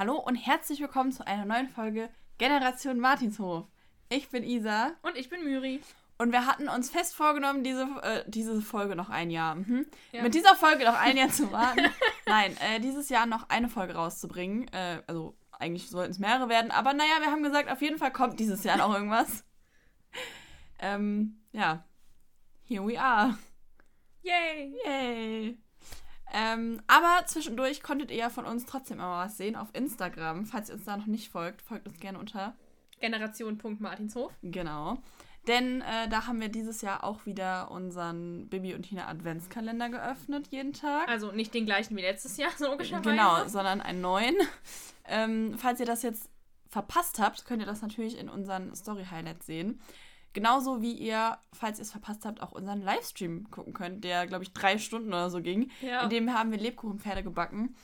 Hallo und herzlich willkommen zu einer neuen Folge Generation Martinshof. Ich bin Isa. Und ich bin Myri. Und wir hatten uns fest vorgenommen, diese, äh, diese Folge noch ein Jahr. Mhm. Ja. Mit dieser Folge noch ein Jahr zu warten. Nein, äh, dieses Jahr noch eine Folge rauszubringen. Äh, also eigentlich sollten es mehrere werden. Aber naja, wir haben gesagt, auf jeden Fall kommt dieses Jahr noch irgendwas. ähm, ja. Here we are. Yay! Yay! Ähm, aber zwischendurch konntet ihr ja von uns trotzdem immer was sehen auf Instagram. Falls ihr uns da noch nicht folgt, folgt uns gerne unter Generation.martinshof. Genau. Denn äh, da haben wir dieses Jahr auch wieder unseren Bibi und Tina Adventskalender geöffnet, jeden Tag. Also nicht den gleichen wie letztes Jahr, so ungefähr. Genau, sondern einen neuen. Ähm, falls ihr das jetzt verpasst habt, könnt ihr das natürlich in unseren Story-Highlights sehen. Genauso wie ihr, falls ihr es verpasst habt, auch unseren Livestream gucken könnt, der, glaube ich, drei Stunden oder so ging. Ja. In dem haben wir Lebkuchenpferde gebacken.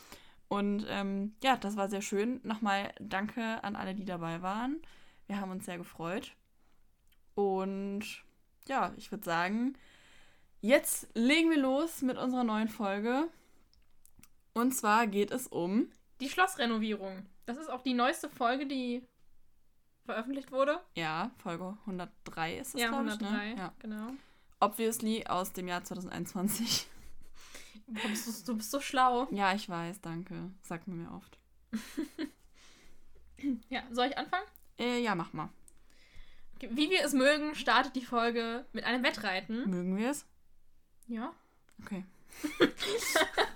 Und ähm, ja, das war sehr schön. Nochmal danke an alle, die dabei waren. Wir haben uns sehr gefreut. Und ja, ich würde sagen, jetzt legen wir los mit unserer neuen Folge. Und zwar geht es um die Schlossrenovierung. Das ist auch die neueste Folge, die veröffentlicht wurde. Ja, Folge 103 ist es, ja, glaube ich. Ne? Ja, genau. Obviously aus dem Jahr 2021. Du bist, du bist so schlau. Ja, ich weiß, danke. Sagt man mir oft. ja, soll ich anfangen? Äh, ja, mach mal. Wie wir es mögen, startet die Folge mit einem Wettreiten. Mögen wir es? Ja. Okay.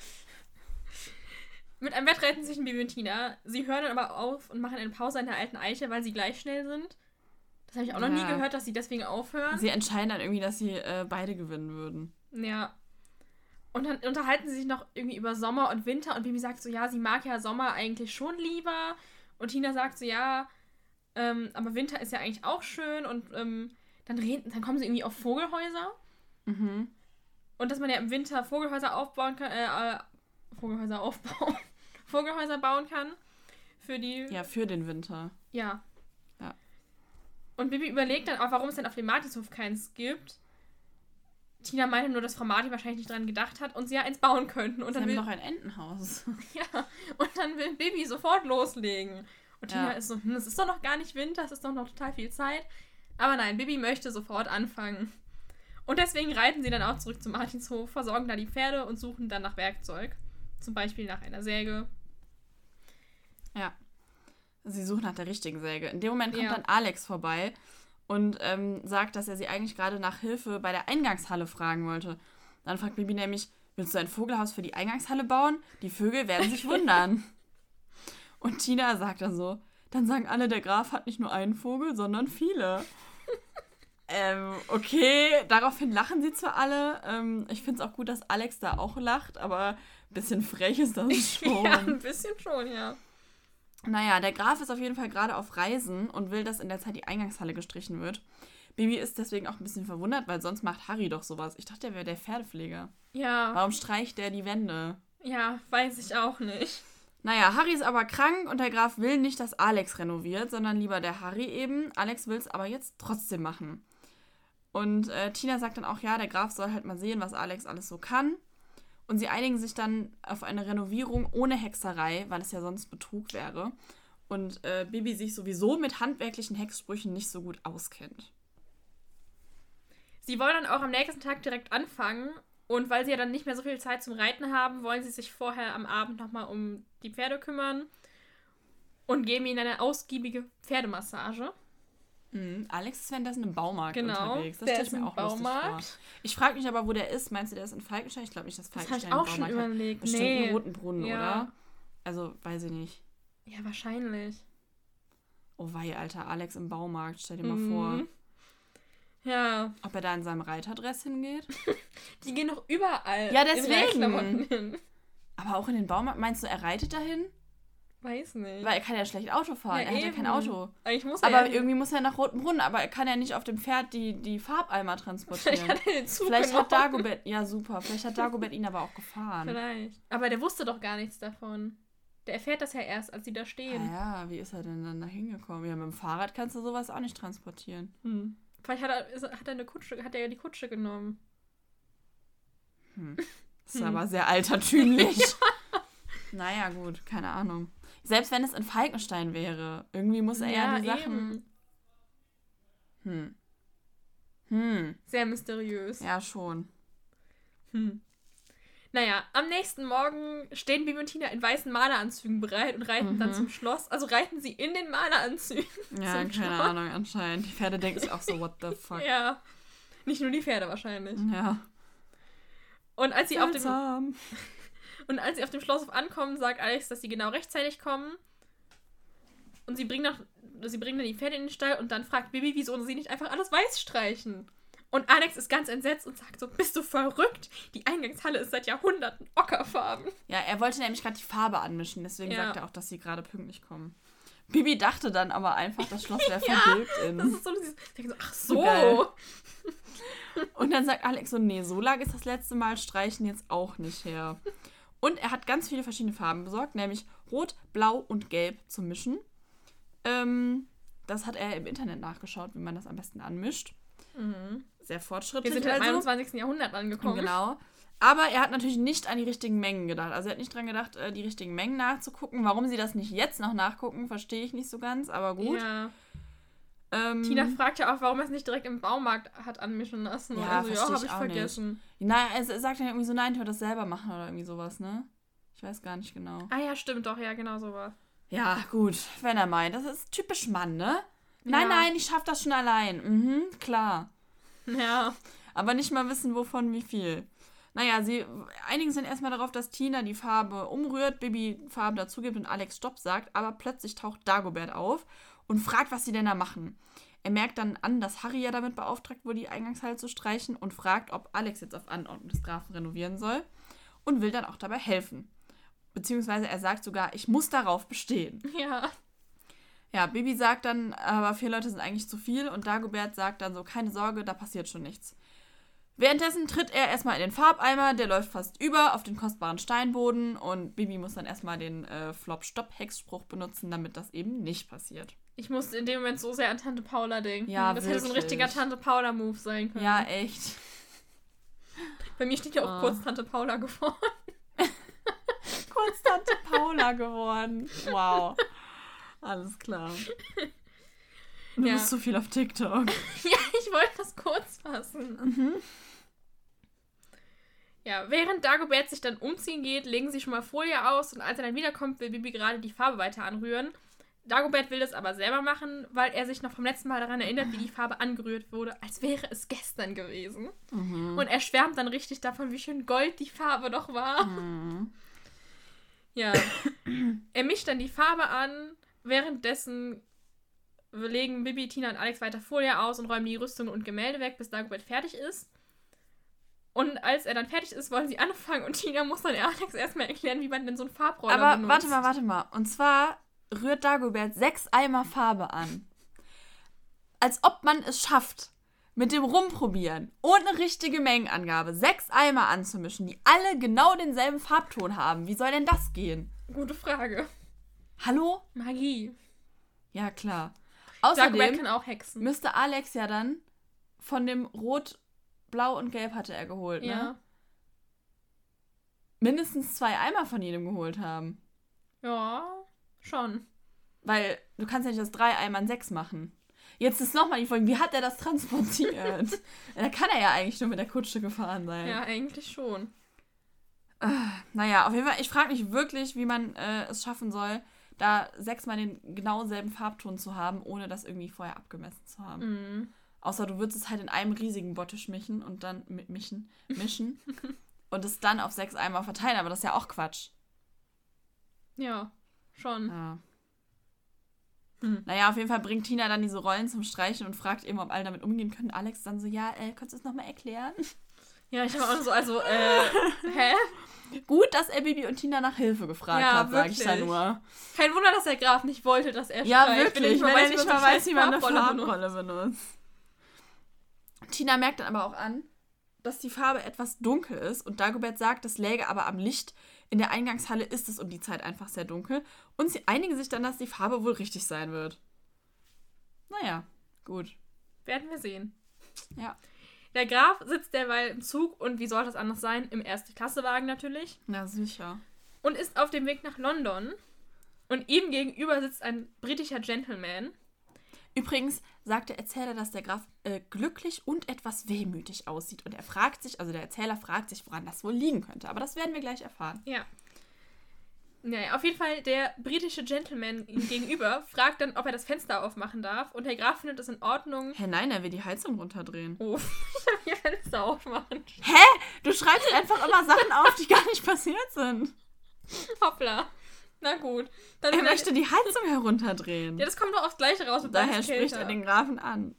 mit einem Wettreiten zwischen Bibi und Tina. Sie hören dann aber auf und machen eine Pause an der alten Eiche, weil sie gleich schnell sind. Das habe ich auch noch nie gehört, dass sie deswegen aufhören. Sie entscheiden dann irgendwie, dass sie äh, beide gewinnen würden. Ja. Und dann unterhalten sie sich noch irgendwie über Sommer und Winter und Bibi sagt so, ja, sie mag ja Sommer eigentlich schon lieber. Und Tina sagt so, ja, ähm, aber Winter ist ja eigentlich auch schön und ähm, dann, reden, dann kommen sie irgendwie auf Vogelhäuser. Mhm. Und dass man ja im Winter Vogelhäuser aufbauen kann, äh, äh Vogelhäuser aufbauen, Vogelhäuser bauen kann. Für die. Ja, für den Winter. Ja. Ja. Und Bibi überlegt dann auch, warum es denn auf dem Martinshof keins gibt. Tina meinte nur, dass Frau Martin wahrscheinlich nicht dran gedacht hat und sie ja eins bauen könnten. Und sie dann haben will, noch ein Entenhaus. ja, und dann will Bibi sofort loslegen. Und Tina ja. ist so, hm, es ist doch noch gar nicht Winter, es ist doch noch total viel Zeit. Aber nein, Bibi möchte sofort anfangen. Und deswegen reiten sie dann auch zurück zum Martinshof, versorgen da die Pferde und suchen dann nach Werkzeug. Zum Beispiel nach einer Säge. Ja. Sie suchen nach der richtigen Säge. In dem Moment kommt ja. dann Alex vorbei und ähm, sagt, dass er sie eigentlich gerade nach Hilfe bei der Eingangshalle fragen wollte. Dann fragt Bibi nämlich, willst du ein Vogelhaus für die Eingangshalle bauen? Die Vögel werden sich wundern. Und Tina sagt dann so, dann sagen alle, der Graf hat nicht nur einen Vogel, sondern viele. ähm, okay, daraufhin lachen sie zwar alle. Ähm, ich finde es auch gut, dass Alex da auch lacht, aber ein bisschen frech ist das schon. ja, ein bisschen schon, ja. Naja, der Graf ist auf jeden Fall gerade auf Reisen und will, dass in der Zeit die Eingangshalle gestrichen wird. Bibi ist deswegen auch ein bisschen verwundert, weil sonst macht Harry doch sowas. Ich dachte, er wäre der Pferdepfleger. Ja. Warum streicht der die Wände? Ja, weiß ich auch nicht. Naja, Harry ist aber krank und der Graf will nicht, dass Alex renoviert, sondern lieber der Harry eben. Alex will es aber jetzt trotzdem machen. Und äh, Tina sagt dann auch, ja, der Graf soll halt mal sehen, was Alex alles so kann. Und sie einigen sich dann auf eine Renovierung ohne Hexerei, weil es ja sonst Betrug wäre. Und äh, Bibi sich sowieso mit handwerklichen Hexsprüchen nicht so gut auskennt. Sie wollen dann auch am nächsten Tag direkt anfangen und weil sie ja dann nicht mehr so viel Zeit zum Reiten haben, wollen sie sich vorher am Abend nochmal um die Pferde kümmern und geben ihnen eine ausgiebige Pferdemassage. Mhm. Alex ist währenddessen im Baumarkt genau, unterwegs. Das stelle ich mir auch Baumarkt. lustig vor. Ich frage mich aber, wo der ist. Meinst du, der ist in Falkenstein? Ich glaube nicht, dass Falkenstein das habe ich auch schon überlegt. Bestimmt nee. in Rotenbrunnen, ja. oder? Also, weiß ich nicht. Ja, wahrscheinlich. Oh wei, Alter, Alex im Baumarkt, stell dir mal mhm. vor. Ja. Ob er da in seinem Reiterdress hingeht? Die gehen doch überall. Ja, deswegen. Aber auch in den Baumarkt. Meinst du, er reitet dahin? Weiß nicht. Weil er kann ja schlecht Auto fahren. Ja, er hat ja kein Auto. Eigentlich muss aber ja irgendwie muss er nach Rotenbrunnen. Aber er kann ja nicht auf dem Pferd die, die Farbeimer transportieren. Vielleicht hat er den Zug Vielleicht hat Dagobert... Ja, super. Vielleicht hat Dagobert ihn aber auch gefahren. Vielleicht. Aber der wusste doch gar nichts davon. Der erfährt das ja erst, als sie da stehen. Ah ja, wie ist er denn dann da hingekommen? Ja, mit dem Fahrrad kannst du sowas auch nicht transportieren. Hm. Vielleicht hat er, hat er eine Kutsche, hat er ja die Kutsche genommen. Hm. Das ist hm. aber sehr altertümlich. ja. Naja, gut, keine Ahnung. Selbst wenn es in Falkenstein wäre, irgendwie muss er ja, die Sachen. eben. Hm. Hm. Sehr mysteriös. Ja, schon. Hm. Naja, am nächsten Morgen stehen Bibi und Tina in weißen Maleranzügen bereit und reiten dann Mhm. zum Schloss. Also reiten sie in den Maleranzügen. Ja, keine Schloss. Ahnung, anscheinend. Die Pferde denken sich auch so, what the fuck. Ja. Nicht nur die Pferde wahrscheinlich. Ja. Und als sie auf dem Seltsam. Und als sie auf dem Schlosshof ankommen, sagt Alex, dass sie genau rechtzeitig kommen. Und sie bringen, noch, sie bringen dann die Pferde in den Stall und dann fragt Bibi, wieso sie nicht einfach alles weiß streichen. Und Alex ist ganz entsetzt und sagt so, bist du verrückt? Die Eingangshalle ist seit Jahrhunderten ockerfarben. Ja, er wollte nämlich gerade die Farbe anmischen, deswegen Ja. sagt er auch, dass sie gerade pünktlich kommen. Bibi dachte dann aber einfach, das Schloss wäre Ja, vergilbt Das in. ist so, dieses- ich denke so ach so. Geil. Und dann sagt Alex so, nee, so lang ist das letzte Mal Streichen jetzt auch nicht her. Und er hat ganz viele verschiedene Farben besorgt, nämlich Rot, Blau und Gelb zum Mischen. Ähm, das hat er im Internet nachgeschaut, wie man das am besten anmischt. Mhm. Sehr Wir fortschrittlich. sind im also. 21. Jahrhundert angekommen. Genau. Aber er hat natürlich nicht an die richtigen Mengen gedacht. Also er hat nicht dran gedacht, äh, die richtigen Mengen nachzugucken. Warum sie das nicht jetzt noch nachgucken, verstehe ich nicht so ganz, aber gut. Ja. Ähm, Tina fragt ja auch, warum er es nicht direkt im Baumarkt hat anmischen lassen. Ja, also, ja, habe ich auch nicht. vergessen. na, er sagt dann irgendwie so, nein, ich würde das selber machen oder irgendwie sowas, ne? Ich weiß gar nicht genau. Ah ja, stimmt doch, ja, genau so war. Ja, gut, wenn er meint. Das ist typisch Mann, ne? Nein, Ja. nein, ich schaff das schon allein. Mhm, klar. Ja. Aber nicht mal wissen, wovon wie viel. Naja, sie einigen sind erstmal darauf, dass Tina die Farbe umrührt, Bibi Farbe dazugibt und Alex Stopp sagt, aber plötzlich taucht Dagobert auf und fragt, was sie denn da machen. Er merkt dann an, dass Harry ja damit beauftragt wurde, die Eingangshalle zu streichen und fragt, ob Alex jetzt auf Anordnung des Grafen renovieren soll und will dann auch dabei helfen. Beziehungsweise er sagt sogar, ich muss darauf bestehen. Ja. Ja, Bibi sagt dann, aber vier Leute sind eigentlich zu viel und Dagobert sagt dann so, keine Sorge, da passiert schon nichts. Währenddessen tritt er erstmal in den Farbeimer, der läuft fast über auf den kostbaren Steinboden und Bibi muss dann erstmal den äh, Flop-Stopp-Hexspruch benutzen, damit das eben nicht passiert. Ich musste in dem Moment so sehr an Tante Paula denken. Ja, das hätte so ein wirklich. richtiger Tante Paula-Move sein können. Ja, echt. Bei mir steht ja auch Ah. kurz Tante Paula geworden. Kurz Tante Paula geworden. Wow. Alles klar. Du Ja. bist so viel auf TikTok. ja, ich wollte das kurz fassen. Mhm. Ja, während Dagobert sich dann umziehen geht, legen sie schon mal Folie aus und als er dann wiederkommt, will Bibi gerade die Farbe weiter anrühren. Dagobert will das aber selber machen, weil er sich noch vom letzten Mal daran erinnert, wie die Farbe angerührt wurde, als wäre es gestern gewesen. Mhm. Und er schwärmt dann richtig davon, wie schön gold die Farbe doch war. Mhm. Ja. er mischt dann die Farbe an. Währenddessen legen Bibi, Tina und Alex weiter Folie aus und räumen die Rüstungen und Gemälde weg, bis Dagobert fertig ist. Und als er dann fertig ist, wollen sie anfangen und Tina muss dann Alex erstmal erklären, wie man denn so einen Farbroller Aber benutzt. warte mal, warte mal. Und zwar rührt Dagobert sechs Eimer Farbe an. Als ob man es schafft, mit dem Rumprobieren, ohne richtige Mengenangabe, sechs Eimer anzumischen, die alle genau denselben Farbton haben. Wie soll denn das gehen? Gute Frage. Hallo? Magie. Ja, klar. Dagobert Außerdem kann auch hexen. müsste Alex ja dann von dem Rot, Blau und Gelb hatte er geholt, ne? Ja. Mindestens zwei Eimer von jedem geholt haben. Ja, schon. Weil du kannst ja nicht aus drei Eimern sechs machen. Jetzt ist nochmal die Frage, wie hat er das transportiert? da kann er ja eigentlich nur mit der Kutsche gefahren sein. Ja, eigentlich schon. Naja, auf jeden Fall, ich frage mich wirklich, wie man äh, es schaffen soll, da sechsmal den genau selben Farbton zu haben, ohne das irgendwie vorher abgemessen zu haben. Mhm. Außer du würdest es halt in einem riesigen Bottich mischen und dann mit mischen, mischen und es dann auf sechs Eimer verteilen, aber das ist ja auch Quatsch. Ja, schon. Ja. Hm. Naja, auf jeden Fall bringt Tina dann diese Rollen zum Streichen und fragt eben, ob alle damit umgehen können. Alex dann so, ja, äh, kannst du es nochmal erklären? Ja, ich habe auch so, also, äh, hä? Gut, dass er Bibi und Tina nach Hilfe gefragt Ja, hat, sage ich da nur. Kein Wunder, dass der Graf nicht wollte, dass er Ja, streicht, wirklich, wenn er nicht mal weiß, wie man eine Farbrolle benutzt. Tina merkt dann aber auch an, dass die Farbe etwas dunkel ist und Dagobert sagt, das läge aber am Licht. In der Eingangshalle ist es um die Zeit einfach sehr dunkel und sie einigen sich dann, dass die Farbe wohl richtig sein wird. Naja, gut. Werden wir sehen. Ja. Der Graf sitzt derweil im Zug und wie soll das anders sein? Im Erste-Klasse-Wagen natürlich. Na sicher. Und ist auf dem Weg nach London. Und ihm gegenüber sitzt ein britischer Gentleman. Übrigens sagt der Erzähler, dass der Graf äh, glücklich und etwas wehmütig aussieht. Und er fragt sich, also der Erzähler fragt sich, woran das wohl liegen könnte. Aber das werden wir gleich erfahren. Ja. Naja, auf jeden Fall, der britische Gentleman ihm gegenüber fragt dann, ob er das Fenster aufmachen darf. Und der Graf findet das in Ordnung. Hä, nein, er will die Heizung runterdrehen. Oh, ich habe hier Fenster aufmachen. Hä? Du schreibst einfach immer Sachen auf, die gar nicht passiert sind. Hoppla. Na gut. Dann Er möchte die Heizung herunterdrehen. Ja, das kommt doch aufs Gleiche raus. mit Daher spricht er den Grafen an.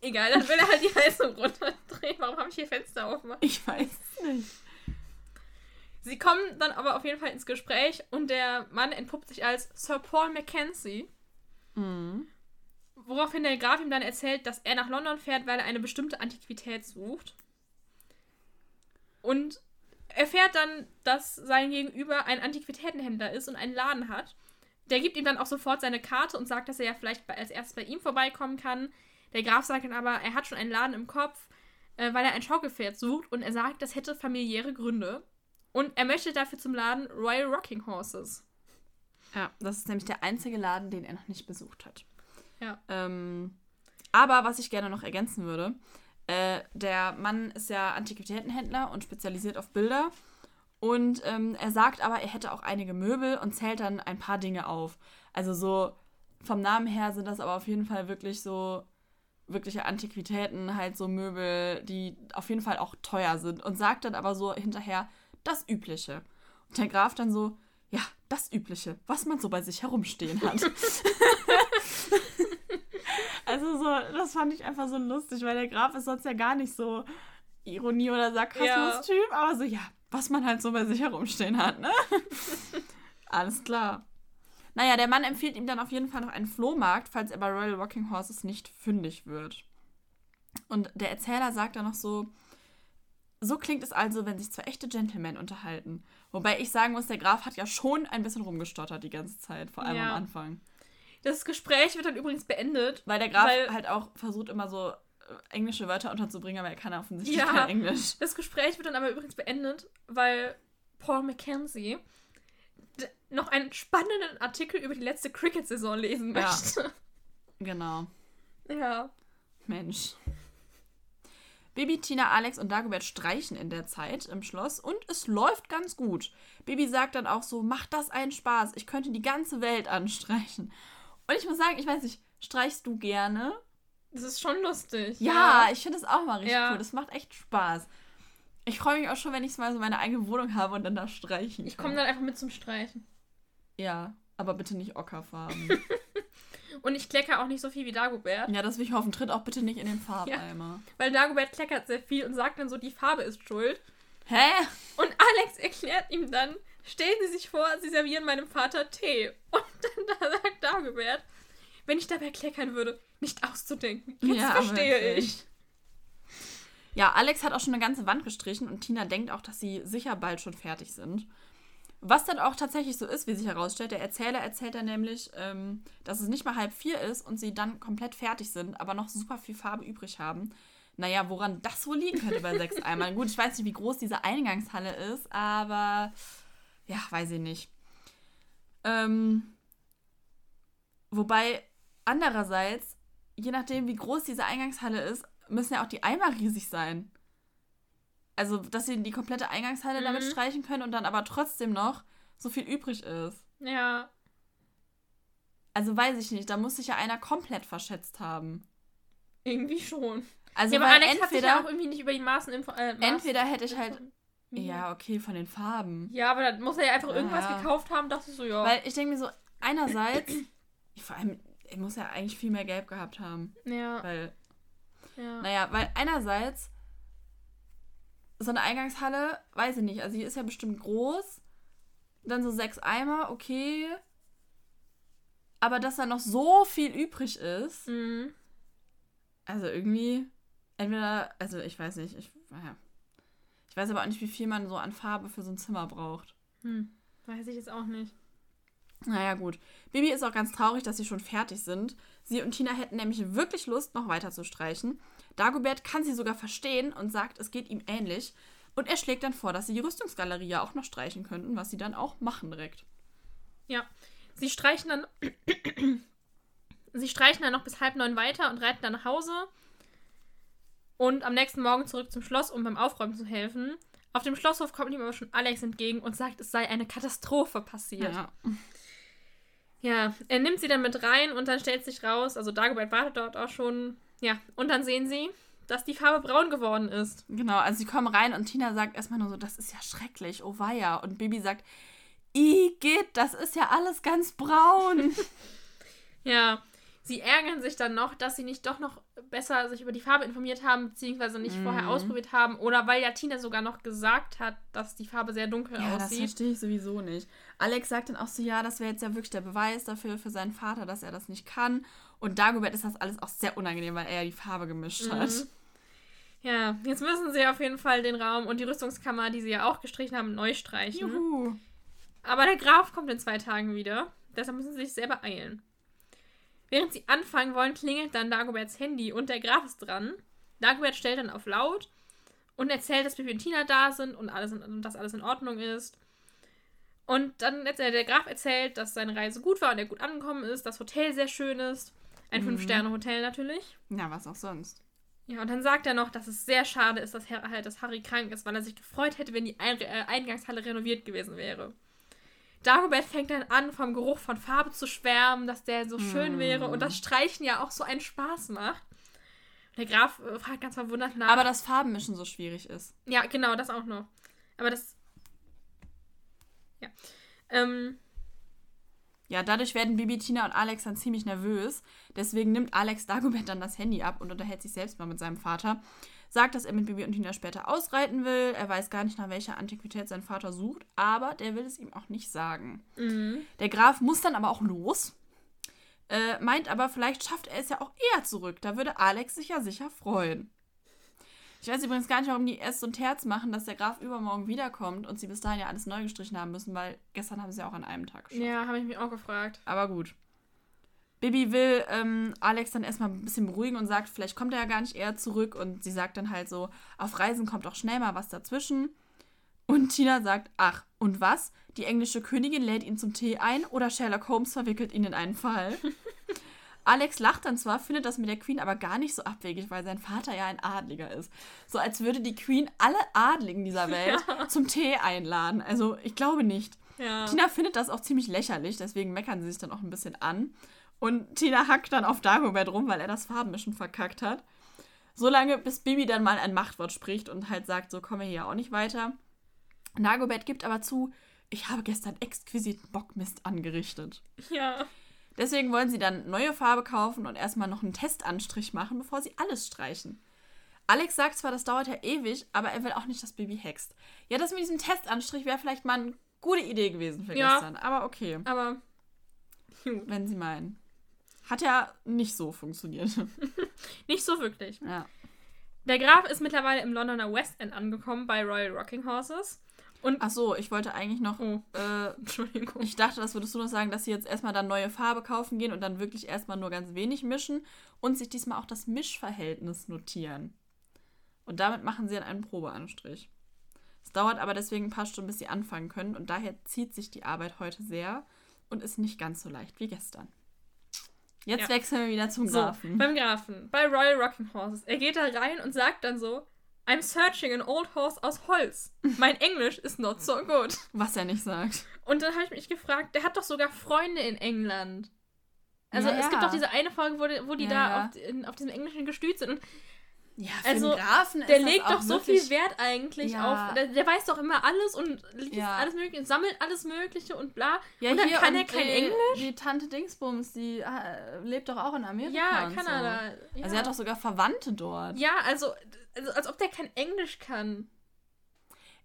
Egal, dann will er halt die Heizung runterdrehen. Warum habe ich hier Fenster aufgemacht? Ich weiß nicht. Sie kommen dann aber auf jeden Fall ins Gespräch und der Mann entpuppt sich als Sir Paul Mackenzie. Mhm. Woraufhin der Graf ihm dann erzählt, dass er nach London fährt, weil er eine bestimmte Antiquität sucht. Und erfährt dann, dass sein Gegenüber ein Antiquitätenhändler ist und einen Laden hat. Der gibt ihm dann auch sofort seine Karte und sagt, dass er ja vielleicht als erstes bei ihm vorbeikommen kann. Der Graf sagt dann aber, er hat schon einen Laden im Kopf, äh, weil er ein Schaukelpferd sucht und er sagt, das hätte familiäre Gründe. Und er möchte dafür zum Laden Royal Rocking Horses. Ja, das ist nämlich der einzige Laden, den er noch nicht besucht hat. Ja. Ähm, aber was ich gerne noch ergänzen würde, äh, der Mann ist ja Antiquitätenhändler und spezialisiert auf Bilder. Und ähm, er sagt aber, er hätte auch einige Möbel und zählt dann ein paar Dinge auf. Also so vom Namen her sind das aber auf jeden Fall wirklich so wirkliche Antiquitäten, halt so Möbel, die auf jeden Fall auch teuer sind. Und sagt dann aber so hinterher das Übliche. Und der Graf dann so, ja, das Übliche, was man so bei sich herumstehen hat. also so, das fand ich einfach so lustig, weil der Graf ist sonst ja gar nicht so Ironie- oder Sarkasmus-Typ, aber so, ja, was man halt so bei sich herumstehen hat, ne? Alles klar. Naja, der Mann empfiehlt ihm dann auf jeden Fall noch einen Flohmarkt, falls er bei Royal Rocking Horses nicht fündig wird. Und der Erzähler sagt dann noch so, so klingt es also, wenn sich zwei echte Gentlemen unterhalten. Wobei ich sagen muss, der Graf hat ja schon ein bisschen rumgestottert die ganze Zeit, vor allem Ja. am Anfang. Das Gespräch wird dann übrigens beendet. Weil der Graf Weil- halt auch versucht, immer so äh, englische Wörter unterzubringen, aber er kann ja offensichtlich Ja. kein Englisch. Das Gespräch wird dann aber übrigens beendet, weil Paul Mackenzie d- noch einen spannenden Artikel über die letzte Cricket-Saison lesen Ja. möchte. Genau. Ja. Mensch. Baby, Tina, Alex und Dagobert streichen in der Zeit im Schloss und es läuft ganz gut. Baby sagt dann auch so, macht das einen Spaß, ich könnte die ganze Welt anstreichen. Und ich muss sagen, ich weiß nicht, streichst du gerne? Das ist schon lustig. Ja, ich finde das auch mal richtig Ja. cool. Das macht echt Spaß. Ich freue mich auch schon, wenn ich mal so meine eigene Wohnung habe und dann da streichen Ich kann. komme dann einfach mit zum Streichen. Ja, aber bitte nicht ockerfarben. Und ich klecker auch nicht so viel wie Dagobert, ja, das will ich hoffen. Tritt auch bitte nicht in den Farbeimer. weil Dagobert kleckert sehr viel und sagt dann so, die Farbe ist schuld. Hä? Und Alex erklärt ihm dann, stellen Sie sich vor, Sie servieren meinem Vater Tee. Und dann da sagt Dagobert, wenn ich dabei kleckern würde, nicht auszudenken. Jetzt Ja, verstehe ich. Ja, Alex hat auch schon eine ganze Wand gestrichen und Tina denkt auch, dass sie sicher bald schon fertig sind. Was dann auch tatsächlich so ist, wie sich herausstellt. Der Erzähler erzählt dann nämlich, ähm, dass es nicht mal halb vier ist und sie dann komplett fertig sind, aber noch super viel Farbe übrig haben. Naja, woran das wohl liegen könnte bei sechs Eimern. Gut, ich weiß nicht, wie groß diese Eingangshalle ist, aber ja, weiß ich nicht. Ähm, wobei, andererseits, je nachdem, wie groß diese Eingangshalle ist, müssen ja auch die Eimer riesig sein. Also, dass sie die komplette Eingangshalle damit Mhm. streichen können und dann aber trotzdem noch so viel übrig ist. Ja, Also weiß ich nicht, da muss sich ja einer komplett verschätzt haben. irgendwie schon. Also ja, aber Alex hat sich ja auch entweder, irgendwie nicht über die Maßen info äh, Maß entweder hätte ich halt, ja okay, von den Farben. Ja, aber dann muss er ja einfach irgendwas ja. gekauft haben, dachte ich so, ja. Weil ich denke mir so, einerseits, vor allem, er muss ja eigentlich viel mehr Gelb gehabt haben. ja, Weil, ja. naja, weil einerseits, so eine Eingangshalle, weiß ich nicht, also die ist ja bestimmt groß. Dann so sechs Eimer, okay. Aber dass da noch so viel übrig ist, Mhm. also irgendwie, entweder, also ich weiß nicht, ich, naja. Ich weiß aber auch nicht, wie viel man so an Farbe für so ein Zimmer braucht. Hm. Weiß ich jetzt auch nicht. Naja, gut. Bibi ist auch ganz traurig, dass sie schon fertig sind. Sie und Tina hätten nämlich wirklich Lust, noch weiter zu streichen. Dagobert kann sie sogar verstehen und sagt, es geht ihm ähnlich. Und er schlägt dann vor, dass sie die Rüstungsgalerie ja auch noch streichen könnten, was sie dann auch machen direkt. Ja. Sie streichen dann. sie streichen dann noch bis halb neun weiter und reiten dann nach Hause. Und am nächsten Morgen zurück zum Schloss, um beim Aufräumen zu helfen. Auf dem Schlosshof kommt ihm aber schon Alex entgegen und sagt, es sei eine Katastrophe passiert. Ja. Ja, er nimmt sie dann mit rein und dann stellt sich raus, also Dagobert wartet dort auch schon. Ja, und dann sehen sie, dass die Farbe braun geworden ist. Genau, also sie kommen rein und Tina sagt erstmal nur so, das ist ja schrecklich, oh weia. Und Bibi sagt, Igitt, das ist ja alles ganz braun. Ja, sie ärgern sich dann noch, dass sie nicht doch noch besser sich über die Farbe informiert haben, beziehungsweise nicht Mhm. vorher ausprobiert haben. Oder weil ja Tina sogar noch gesagt hat, dass die Farbe sehr dunkel ja, das aussieht. verstehe ich sowieso nicht. Alex sagt dann auch so, ja, das wäre jetzt ja wirklich der Beweis dafür für seinen Vater, dass er das nicht kann. Und Dagobert ist das alles auch sehr unangenehm, weil er ja die Farbe gemischt hat. Mhm. Ja, jetzt müssen sie auf jeden Fall den Raum und die Rüstungskammer, die sie ja auch gestrichen haben, neu streichen. Juhu. Aber der Graf kommt in zwei Tagen wieder. Deshalb müssen sie sich sehr beeilen. Während sie anfangen wollen, klingelt dann Dagoberts Handy und der Graf ist dran. Dagobert stellt dann auf laut und erzählt, dass Bibi und Tina da sind und, alles in, und dass alles in Ordnung ist. Und dann erzählt der Graf erzählt, dass seine Reise gut war und er gut angekommen ist, das Hotel sehr schön ist. Ein Mhm. Fünf-Sterne-Hotel natürlich. Ja, was auch sonst. Ja, und dann sagt er noch, dass es sehr schade ist, dass, Her dass Harry krank ist, weil er sich gefreut hätte, wenn die äh, Eingangshalle renoviert gewesen wäre. Dagobert fängt dann an, vom Geruch von Farbe zu schwärmen, dass der so schön Mm. wäre und das Streichen ja auch so einen Spaß macht. Der Graf äh, fragt ganz verwundert nach. Aber das Farbenmischen so schwierig ist. ja, genau, das auch noch. Aber das. Ja. Ähm, Ja, dadurch werden Bibi, Tina und Alex dann ziemlich nervös. Deswegen nimmt Alex Dagobert dann das Handy ab und unterhält sich selbst mal mit seinem Vater. Sagt, dass er mit Bibi und Tina später ausreiten will. Er weiß gar nicht, nach welcher Antiquität sein Vater sucht, aber der will es ihm auch nicht sagen. mhm. Der Graf muss dann aber auch los. Äh, meint aber, vielleicht schafft er es ja auch eher zurück. Da würde Alex sich ja sicher freuen. Ich weiß übrigens gar nicht, warum die erst so ein Terz machen, dass der Graf übermorgen wiederkommt und sie bis dahin ja alles neu gestrichen haben müssen, weil gestern haben sie ja auch an einem Tag geschafft. Ja, habe ich mich auch gefragt. Aber gut. Bibi will ähm, Alex dann erstmal ein bisschen beruhigen und sagt, vielleicht kommt er ja gar nicht eher zurück. Und sie sagt dann halt so, auf Reisen kommt auch schnell mal was dazwischen. Und Tina sagt, ach, und was? Die englische Königin lädt ihn zum Tee ein oder Sherlock Holmes verwickelt ihn in einen Fall. Alex lacht dann zwar, findet das mit der Queen aber gar nicht so abwegig, weil sein Vater ja ein Adliger ist. So als würde die Queen alle Adligen dieser Welt zum Tee einladen. Also ich glaube nicht. Ja. Tina findet das auch ziemlich lächerlich, deswegen meckern sie sich dann auch ein bisschen an. Und Tina hackt dann auf Dagobert rum, weil er das Farbenmischen verkackt hat. Solange bis Bibi dann mal ein Machtwort spricht und halt sagt, so kommen wir hier auch nicht weiter. Dagobert gibt aber zu, ich habe gestern exquisiten Bockmist angerichtet. ja. Deswegen wollen sie dann neue Farbe kaufen und erstmal noch einen Testanstrich machen, bevor sie alles streichen. Alex sagt zwar, das dauert ja ewig, aber er will auch nicht, dass Bibi hext. Ja, das mit diesem Testanstrich wäre vielleicht mal eine gute Idee gewesen für Ja. gestern. Aber okay, Aber. Gut. wenn sie meinen. Hat ja nicht so funktioniert. Nicht so wirklich. ja. Der Graf ist mittlerweile im Londoner West End angekommen bei Royal Rocking Horses. Und. Ach so, ich wollte eigentlich noch. Oh, Äh, Entschuldigung. ich dachte, das würdest du noch sagen, dass sie jetzt erstmal dann neue Farbe kaufen gehen und dann wirklich erstmal nur ganz wenig mischen und sich diesmal auch das Mischverhältnis notieren. Und damit machen sie dann einen Probeanstrich. Es dauert aber deswegen ein paar Stunden, bis sie anfangen können und daher zieht sich die Arbeit heute sehr und ist nicht ganz so leicht wie gestern. Jetzt Ja. wechseln wir wieder zum So, Grafen. beim Grafen, bei Royal Rocking Horses. Er geht da rein und sagt dann so: I'm searching an old horse aus Holz. Mein Englisch ist not so good. Was er nicht sagt. Und dann habe ich mich gefragt, der hat doch sogar Freunde in England. Also Ja, es gibt doch diese eine Folge, wo die, wo die Ja, da. Auf, in, auf diesem englischen Gestüt sind. Und Ja, für Also, den Grafen der ist das legt doch so viel Wert eigentlich Ja. auf. Der, der weiß doch immer alles und liest Ja. alles Mögliche, sammelt alles Mögliche und bla. Ja, und dann hier kann er kein äh, Englisch. Die Tante Dingsbums, die äh, lebt doch auch in Amerika. Ja, Kanada. So. Ja. Also er hat doch sogar Verwandte dort. ja, also, also als ob der kein Englisch kann.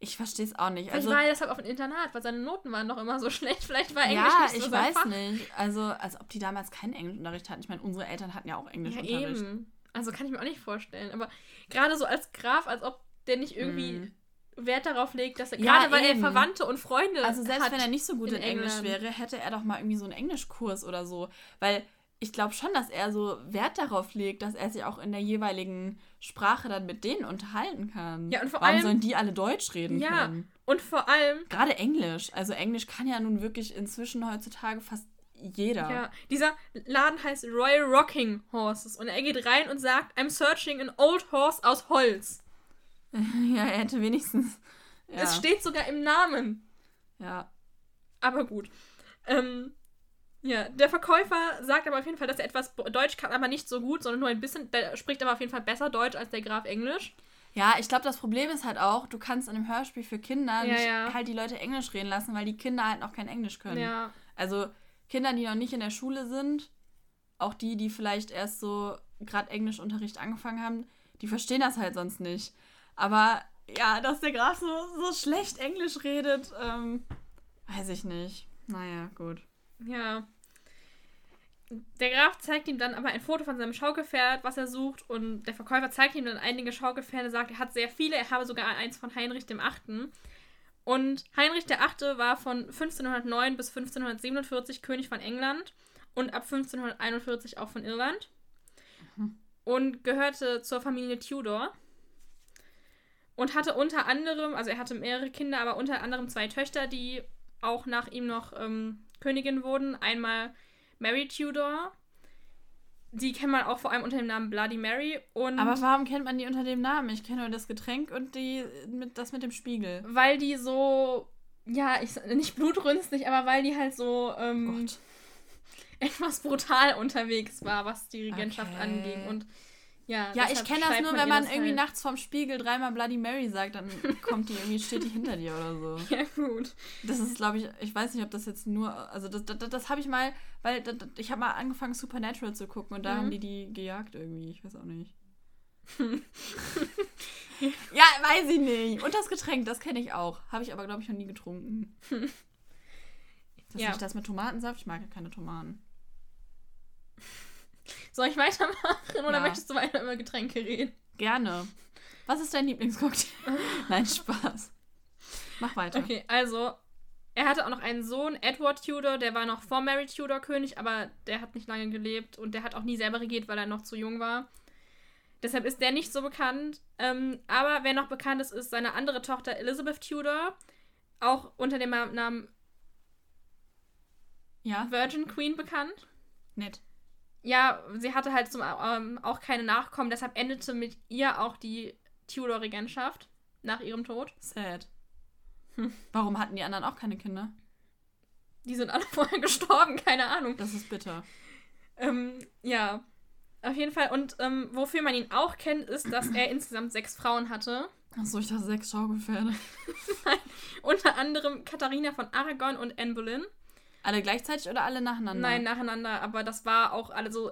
Ich verstehe es auch nicht. Vielleicht Also, war er deshalb auf dem Internat, weil seine Noten waren noch immer so schlecht. Vielleicht war Englisch ja, nicht so ich weiß Fach. nicht. Also, als ob die damals keinen Englischunterricht hatten. Ich meine, unsere Eltern hatten ja auch Ja, Englischunterricht. eben. Also kann ich mir auch nicht vorstellen. Aber gerade so als Graf, als ob der nicht irgendwie Mhm. Wert darauf legt, dass er Ja, gerade weil eben. er Verwandte und Freunde Also selbst hat. wenn er nicht so gut in, in Englisch England. wäre, hätte er doch mal irgendwie so einen Englischkurs oder so. Weil ich glaube schon, dass er so Wert darauf legt, dass er sich auch in der jeweiligen Sprache dann mit denen unterhalten kann. Ja, und vor Warum allem. sollen die alle Deutsch reden ja, können? Und vor allem. Gerade Englisch. Also Englisch kann ja nun wirklich inzwischen heutzutage fast jeder. Ja, dieser Laden heißt Royal Rocking Horses und er geht rein und sagt, I'm searching an old horse aus Holz. ja, er hätte wenigstens. Ja. Es steht sogar im Namen. Ja. Aber gut. Ähm, ja, der Verkäufer sagt aber auf jeden Fall, dass er etwas Deutsch kann, aber nicht so gut, sondern nur ein bisschen. Der spricht aber auf jeden Fall besser Deutsch als der Graf Englisch. Ja, ich glaube, das Problem ist halt auch, du kannst in einem Hörspiel für Kinder ja, nicht ja. halt die Leute Englisch reden lassen, weil die Kinder halt noch kein Englisch können. Ja. Also Kinder, die noch nicht in der Schule sind, auch die, die vielleicht erst so gerade Englischunterricht angefangen haben, die verstehen das halt sonst nicht. Aber ja, dass der Graf so, so schlecht Englisch redet, ähm, weiß ich nicht. Naja, gut. Ja. Der Graf zeigt ihm dann aber ein Foto von seinem Schaugefährt, was er sucht, und der Verkäufer zeigt ihm dann einige Schaugefährte, sagt, er hat sehr viele, er habe sogar eins von Heinrich dem Achten. Und Heinrich der Achte war von 1509 bis 1547 König von England und ab 1541 auch von Irland. Mhm. Und gehörte zur Familie Tudor. Und hatte unter anderem, also er hatte mehrere Kinder, aber unter anderem zwei Töchter, die auch nach ihm noch ähm, Königin wurden. Einmal Mary Tudor. Die kennt man auch vor allem unter dem Namen Bloody Mary. Und aber warum kennt man die unter dem Namen? Ich kenne nur das Getränk und die mit, das mit dem Spiegel. Weil die so, ja, ich, nicht blutrünstig, aber weil die halt so ähm, oh etwas brutal unterwegs war, was die Regentschaft okay. anging. Und ja, ja ich kenne das nur, wenn man irgendwie halt. nachts vorm Spiegel dreimal Bloody Mary sagt, dann kommt die irgendwie, steht die hinter dir oder so. Ja, gut. Das ist, glaube ich, ich weiß nicht, ob das jetzt nur, also das, das, das habe ich mal, weil das, ich habe mal angefangen, Supernatural zu gucken und da mhm. haben die die gejagt irgendwie, ich weiß auch nicht. ja, weiß ich nicht. Und das Getränk, das kenne ich auch. Habe ich aber, glaube ich, noch nie getrunken. Das ja. nicht das mit Tomatensaft? Ich mag ja keine Tomaten. Soll ich weitermachen oder ja. möchtest du weiter über Getränke reden? Gerne. Was ist dein Lieblingscocktail? Nein, Spaß. Mach weiter. Okay, also er hatte auch noch einen Sohn, Edward Tudor, der war noch vor Mary Tudor König, aber der hat nicht lange gelebt und der hat auch nie selber regiert, weil er noch zu jung war. Deshalb ist der nicht so bekannt. Ähm, aber wer noch bekannt ist, ist seine andere Tochter Elizabeth Tudor, auch unter dem Namen ja. Virgin Queen bekannt. Nett ja, sie hatte halt zum, ähm, auch keine Nachkommen, deshalb endete mit ihr auch die Tudor-Regentschaft nach ihrem Tod. Sad. Hm. Warum hatten die anderen auch keine Kinder? Die sind alle vorher gestorben, keine Ahnung. Das ist bitter. Ähm, ja, auf jeden Fall. Und ähm, wofür man ihn auch kennt, ist, dass er insgesamt sechs Frauen hatte. Achso, ich dachte sechs Schaugefährde. Nein, unter anderem Katharina von Aragon und Anne Boleyn. Alle gleichzeitig oder alle nacheinander? Nein, nacheinander, aber das war auch alle so,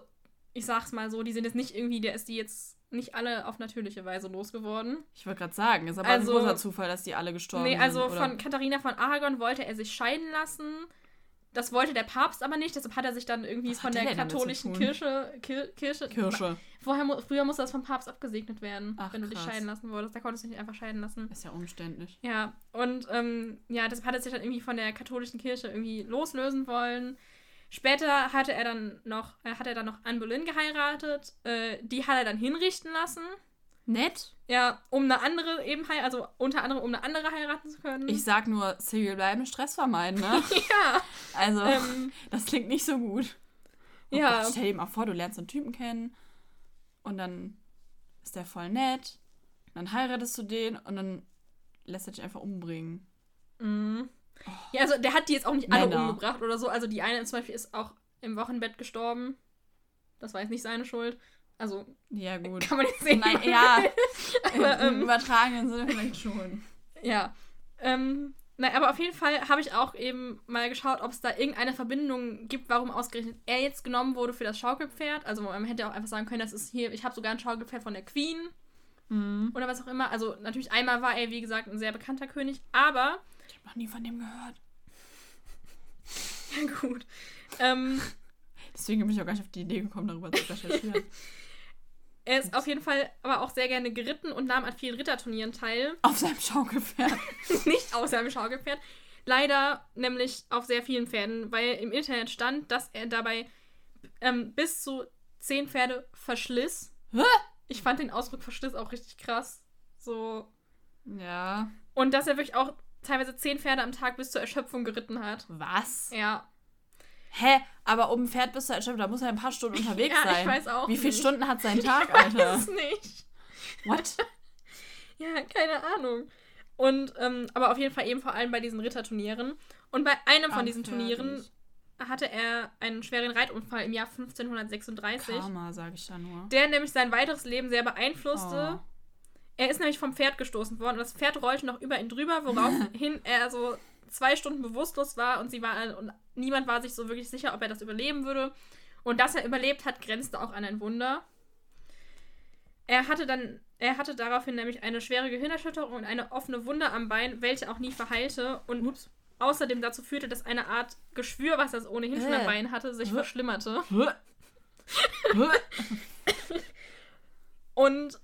ich sag's mal so, die sind jetzt nicht irgendwie, der ist die jetzt nicht alle auf natürliche Weise losgeworden. Ich wollte gerade sagen, ist aber also, ein großer Zufall, dass die alle gestorben sind. Nee, also sind, von Katharina von Aragon wollte er sich scheiden lassen. Das wollte der Papst aber nicht, deshalb hat er sich dann irgendwie Was von der katholischen Kirche, Kir Kirche. Kirche. Vorher, früher musste das vom Papst abgesegnet werden, Ach, wenn du krass. dich scheiden lassen wolltest. Da konntest du dich nicht einfach scheiden lassen. Ist ja umständlich. Ja, und ähm, ja, deshalb hat er sich dann irgendwie von der katholischen Kirche irgendwie loslösen wollen. Später hatte er dann noch, äh, hat er dann noch Anne Boleyn geheiratet. Äh, die hat er dann hinrichten lassen. Nett. Ja, um eine andere eben also unter anderem um eine andere heiraten zu können. Ich sag nur, Single bleiben, Stress vermeiden, ne? ja. Also, ähm, das klingt nicht so gut. Oh ja. Gott, stell dir mal vor, du lernst einen Typen kennen und dann ist der voll nett. Dann heiratest du den und dann lässt er dich einfach umbringen. Mhm. Oh. Ja, also der hat die jetzt auch nicht alle Männer. umgebracht oder so. Also die eine zum Beispiel ist auch im Wochenbett gestorben. Das war jetzt nicht seine Schuld. Also, ja, gut. Kann man jetzt sehen. Nein, ja. aber, ähm, Im übertragenen Sinne vielleicht schon. Ja. Ähm, nein, aber auf jeden Fall habe ich auch eben mal geschaut, ob es da irgendeine Verbindung gibt, warum ausgerechnet er jetzt genommen wurde für das Schaukelpferd. Also man hätte auch einfach sagen können, das ist hier, ich habe sogar ein Schaukelpferd von der Queen. Mhm. Oder was auch immer. Also natürlich einmal war er, wie gesagt, ein sehr bekannter König, aber. Ich habe noch nie von dem gehört. ja, gut. Ähm, Deswegen bin ich auch gar nicht auf die Idee gekommen, darüber zu recherchieren. Er ist auf jeden Fall aber auch sehr gerne geritten und nahm an vielen Ritterturnieren teil. Auf seinem Schaukelpferd. Nicht auf seinem Schaukelpferd. Leider nämlich auf sehr vielen Pferden, weil im Internet stand, dass er dabei ähm, bis zu zehn Pferde Verschliss. Hä? Ich fand den Ausdruck Verschliss auch richtig krass. So. Ja. Und dass er wirklich auch teilweise zehn Pferde am Tag bis zur Erschöpfung geritten hat. Was? Ja. Hä? Aber um ein Pferd bis zur Erschöpfung, da muss er ein paar Stunden unterwegs Ja, ich sein. weiß auch Wie viele nicht. Stunden hat sein Tag, Ich Alter? weiß nicht. What? Ja, keine Ahnung. Und, ähm, aber auf jeden Fall eben vor allem bei diesen Ritterturnieren. Und bei einem von diesen Turnieren hatte er einen schweren Reitunfall im Jahr 1536, Karma, sage ich da nur. der nämlich sein weiteres Leben sehr beeinflusste. Oh. Er ist nämlich vom Pferd gestoßen worden und das Pferd rollte noch über ihn drüber, woraufhin er so zwei Stunden bewusstlos war und sie war und niemand war sich so wirklich sicher, ob er das überleben würde. Und dass er überlebt hat, grenzte auch an ein Wunder. Er hatte dann, er hatte daraufhin nämlich eine schwere Gehirnerschütterung und eine offene Wunde am Bein, welche auch nie verheilte und außerdem dazu führte, dass eine Art Geschwür, was er ohnehin schon am Äh. Bein hatte, sich Äh. verschlimmerte. Hä? Und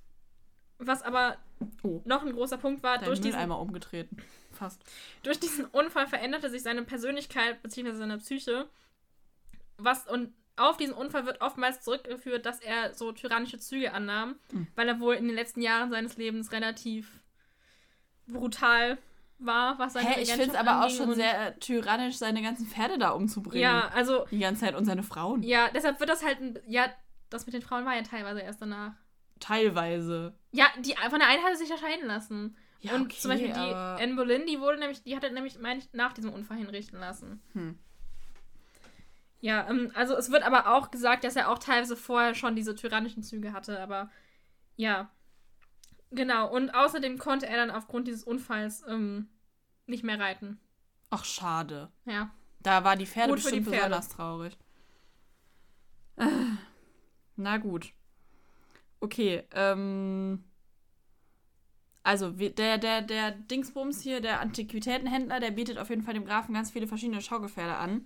was aber Oh. noch ein großer Punkt war, Dein durch diesen Mülleimer umgetreten. Fast. Durch diesen Unfall veränderte sich seine Persönlichkeit bzw. seine Psyche. Was und auf diesen Unfall wird oftmals zurückgeführt, dass er so tyrannische Züge annahm, Mhm. weil er wohl in den letzten Jahren seines Lebens relativ brutal war, was seine Hä, ich finde es aber auch schon sehr äh, tyrannisch, seine ganzen Pferde da umzubringen. Ja, also Die ganze Zeit und seine Frauen. ja, deshalb wird das halt ein, ja, das mit den Frauen war ja teilweise erst danach. Teilweise. Ja, die von der einen hat er sich erscheiden lassen. Ja, und okay, zum Beispiel die Anne Boleyn, die wurde nämlich, die hat er nämlich, meine ich, nach diesem Unfall hinrichten lassen. Hm. Ja, ähm, also es wird aber auch gesagt, dass er auch teilweise vorher schon diese tyrannischen Züge hatte, aber ja. Genau, und außerdem konnte er dann aufgrund dieses Unfalls ähm, nicht mehr reiten. Ach, schade. Ja. Da war die Pferde Gut für die bestimmt Pferde. besonders traurig. Äh, Na gut. Okay, ähm. Also, der, der, der Dingsbums hier, der Antiquitätenhändler, der bietet auf jeden Fall dem Grafen ganz viele verschiedene Schaukelpferde an.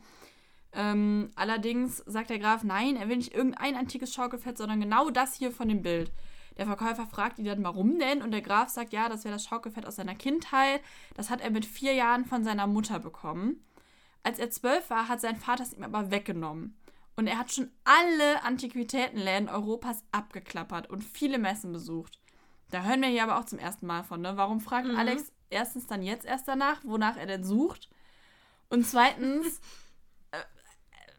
Ähm, allerdings sagt der Graf, nein, er will nicht irgendein antikes Schaukelpferd, sondern genau das hier von dem Bild. Der Verkäufer fragt ihn dann, warum denn? Und der Graf sagt, ja, das wäre das Schaukelpferd aus seiner Kindheit. Das hat er mit vier Jahren von seiner Mutter bekommen. Als er zwölf war, hat sein Vater es ihm aber weggenommen. Und er hat schon alle Antiquitätenläden Europas abgeklappert und viele Messen besucht. Da hören wir hier aber auch zum ersten Mal von, ne? Warum fragt Mhm. Alex erstens dann jetzt erst danach, wonach er denn sucht? Und zweitens, äh,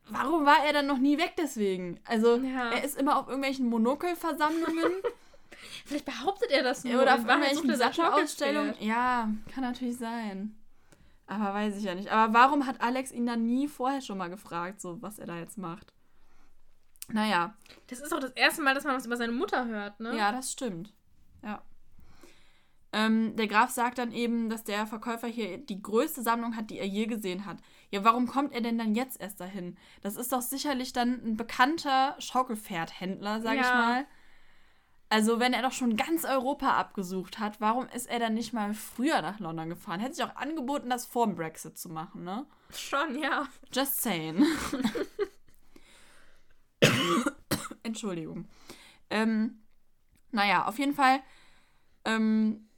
warum war er dann noch nie weg deswegen? Also, Ja. er ist immer auf irgendwelchen Monokelversammlungen Vielleicht behauptet er das nur. oder auf irgendwelchen er Sachenausstellungen. Ja, kann natürlich sein. Aber weiß ich ja nicht. Aber warum hat Alex ihn dann nie vorher schon mal gefragt, so was er da jetzt macht? Naja, Das ist auch das erste Mal, dass man was über seine Mutter hört, ne? ja, das stimmt. Ja. Ähm, der Graf sagt dann eben, dass der Verkäufer hier die größte Sammlung hat, die er je gesehen hat. Ja, warum kommt er denn dann jetzt erst dahin? Das ist doch sicherlich dann ein bekannter Schaukelpferdhändler, sag ich Ja. mal. Also, wenn er doch schon ganz Europa abgesucht hat, warum ist er dann nicht mal früher nach London gefahren? Hätte sich auch angeboten, das vorm Brexit zu machen, ne? Schon, ja. Just saying. Entschuldigung. Ähm, naja, auf jeden Fall. Ähm,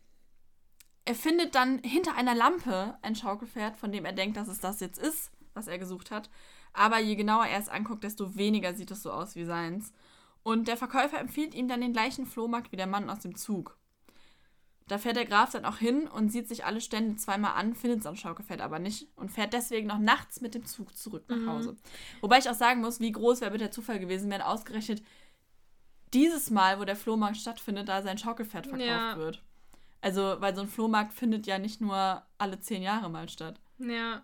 er findet dann hinter einer Lampe ein Schaukelpferd, von dem er denkt, dass es das jetzt ist, was er gesucht hat. Aber je genauer er es anguckt, desto weniger sieht es so aus wie seins. Und der Verkäufer empfiehlt ihm dann den gleichen Flohmarkt wie der Mann aus dem Zug. Da fährt der Graf dann auch hin und sieht sich alle Stände zweimal an, findet sein Schaukelpferd aber nicht und fährt deswegen noch nachts mit dem Zug zurück nach Mhm. Hause. Wobei ich auch sagen muss, wie groß wäre bitte der Zufall gewesen, wenn ausgerechnet dieses Mal, wo der Flohmarkt stattfindet, da sein Schaukelpferd verkauft Ja. wird. Also, weil so ein Flohmarkt findet ja nicht nur alle zehn Jahre mal statt. Ja.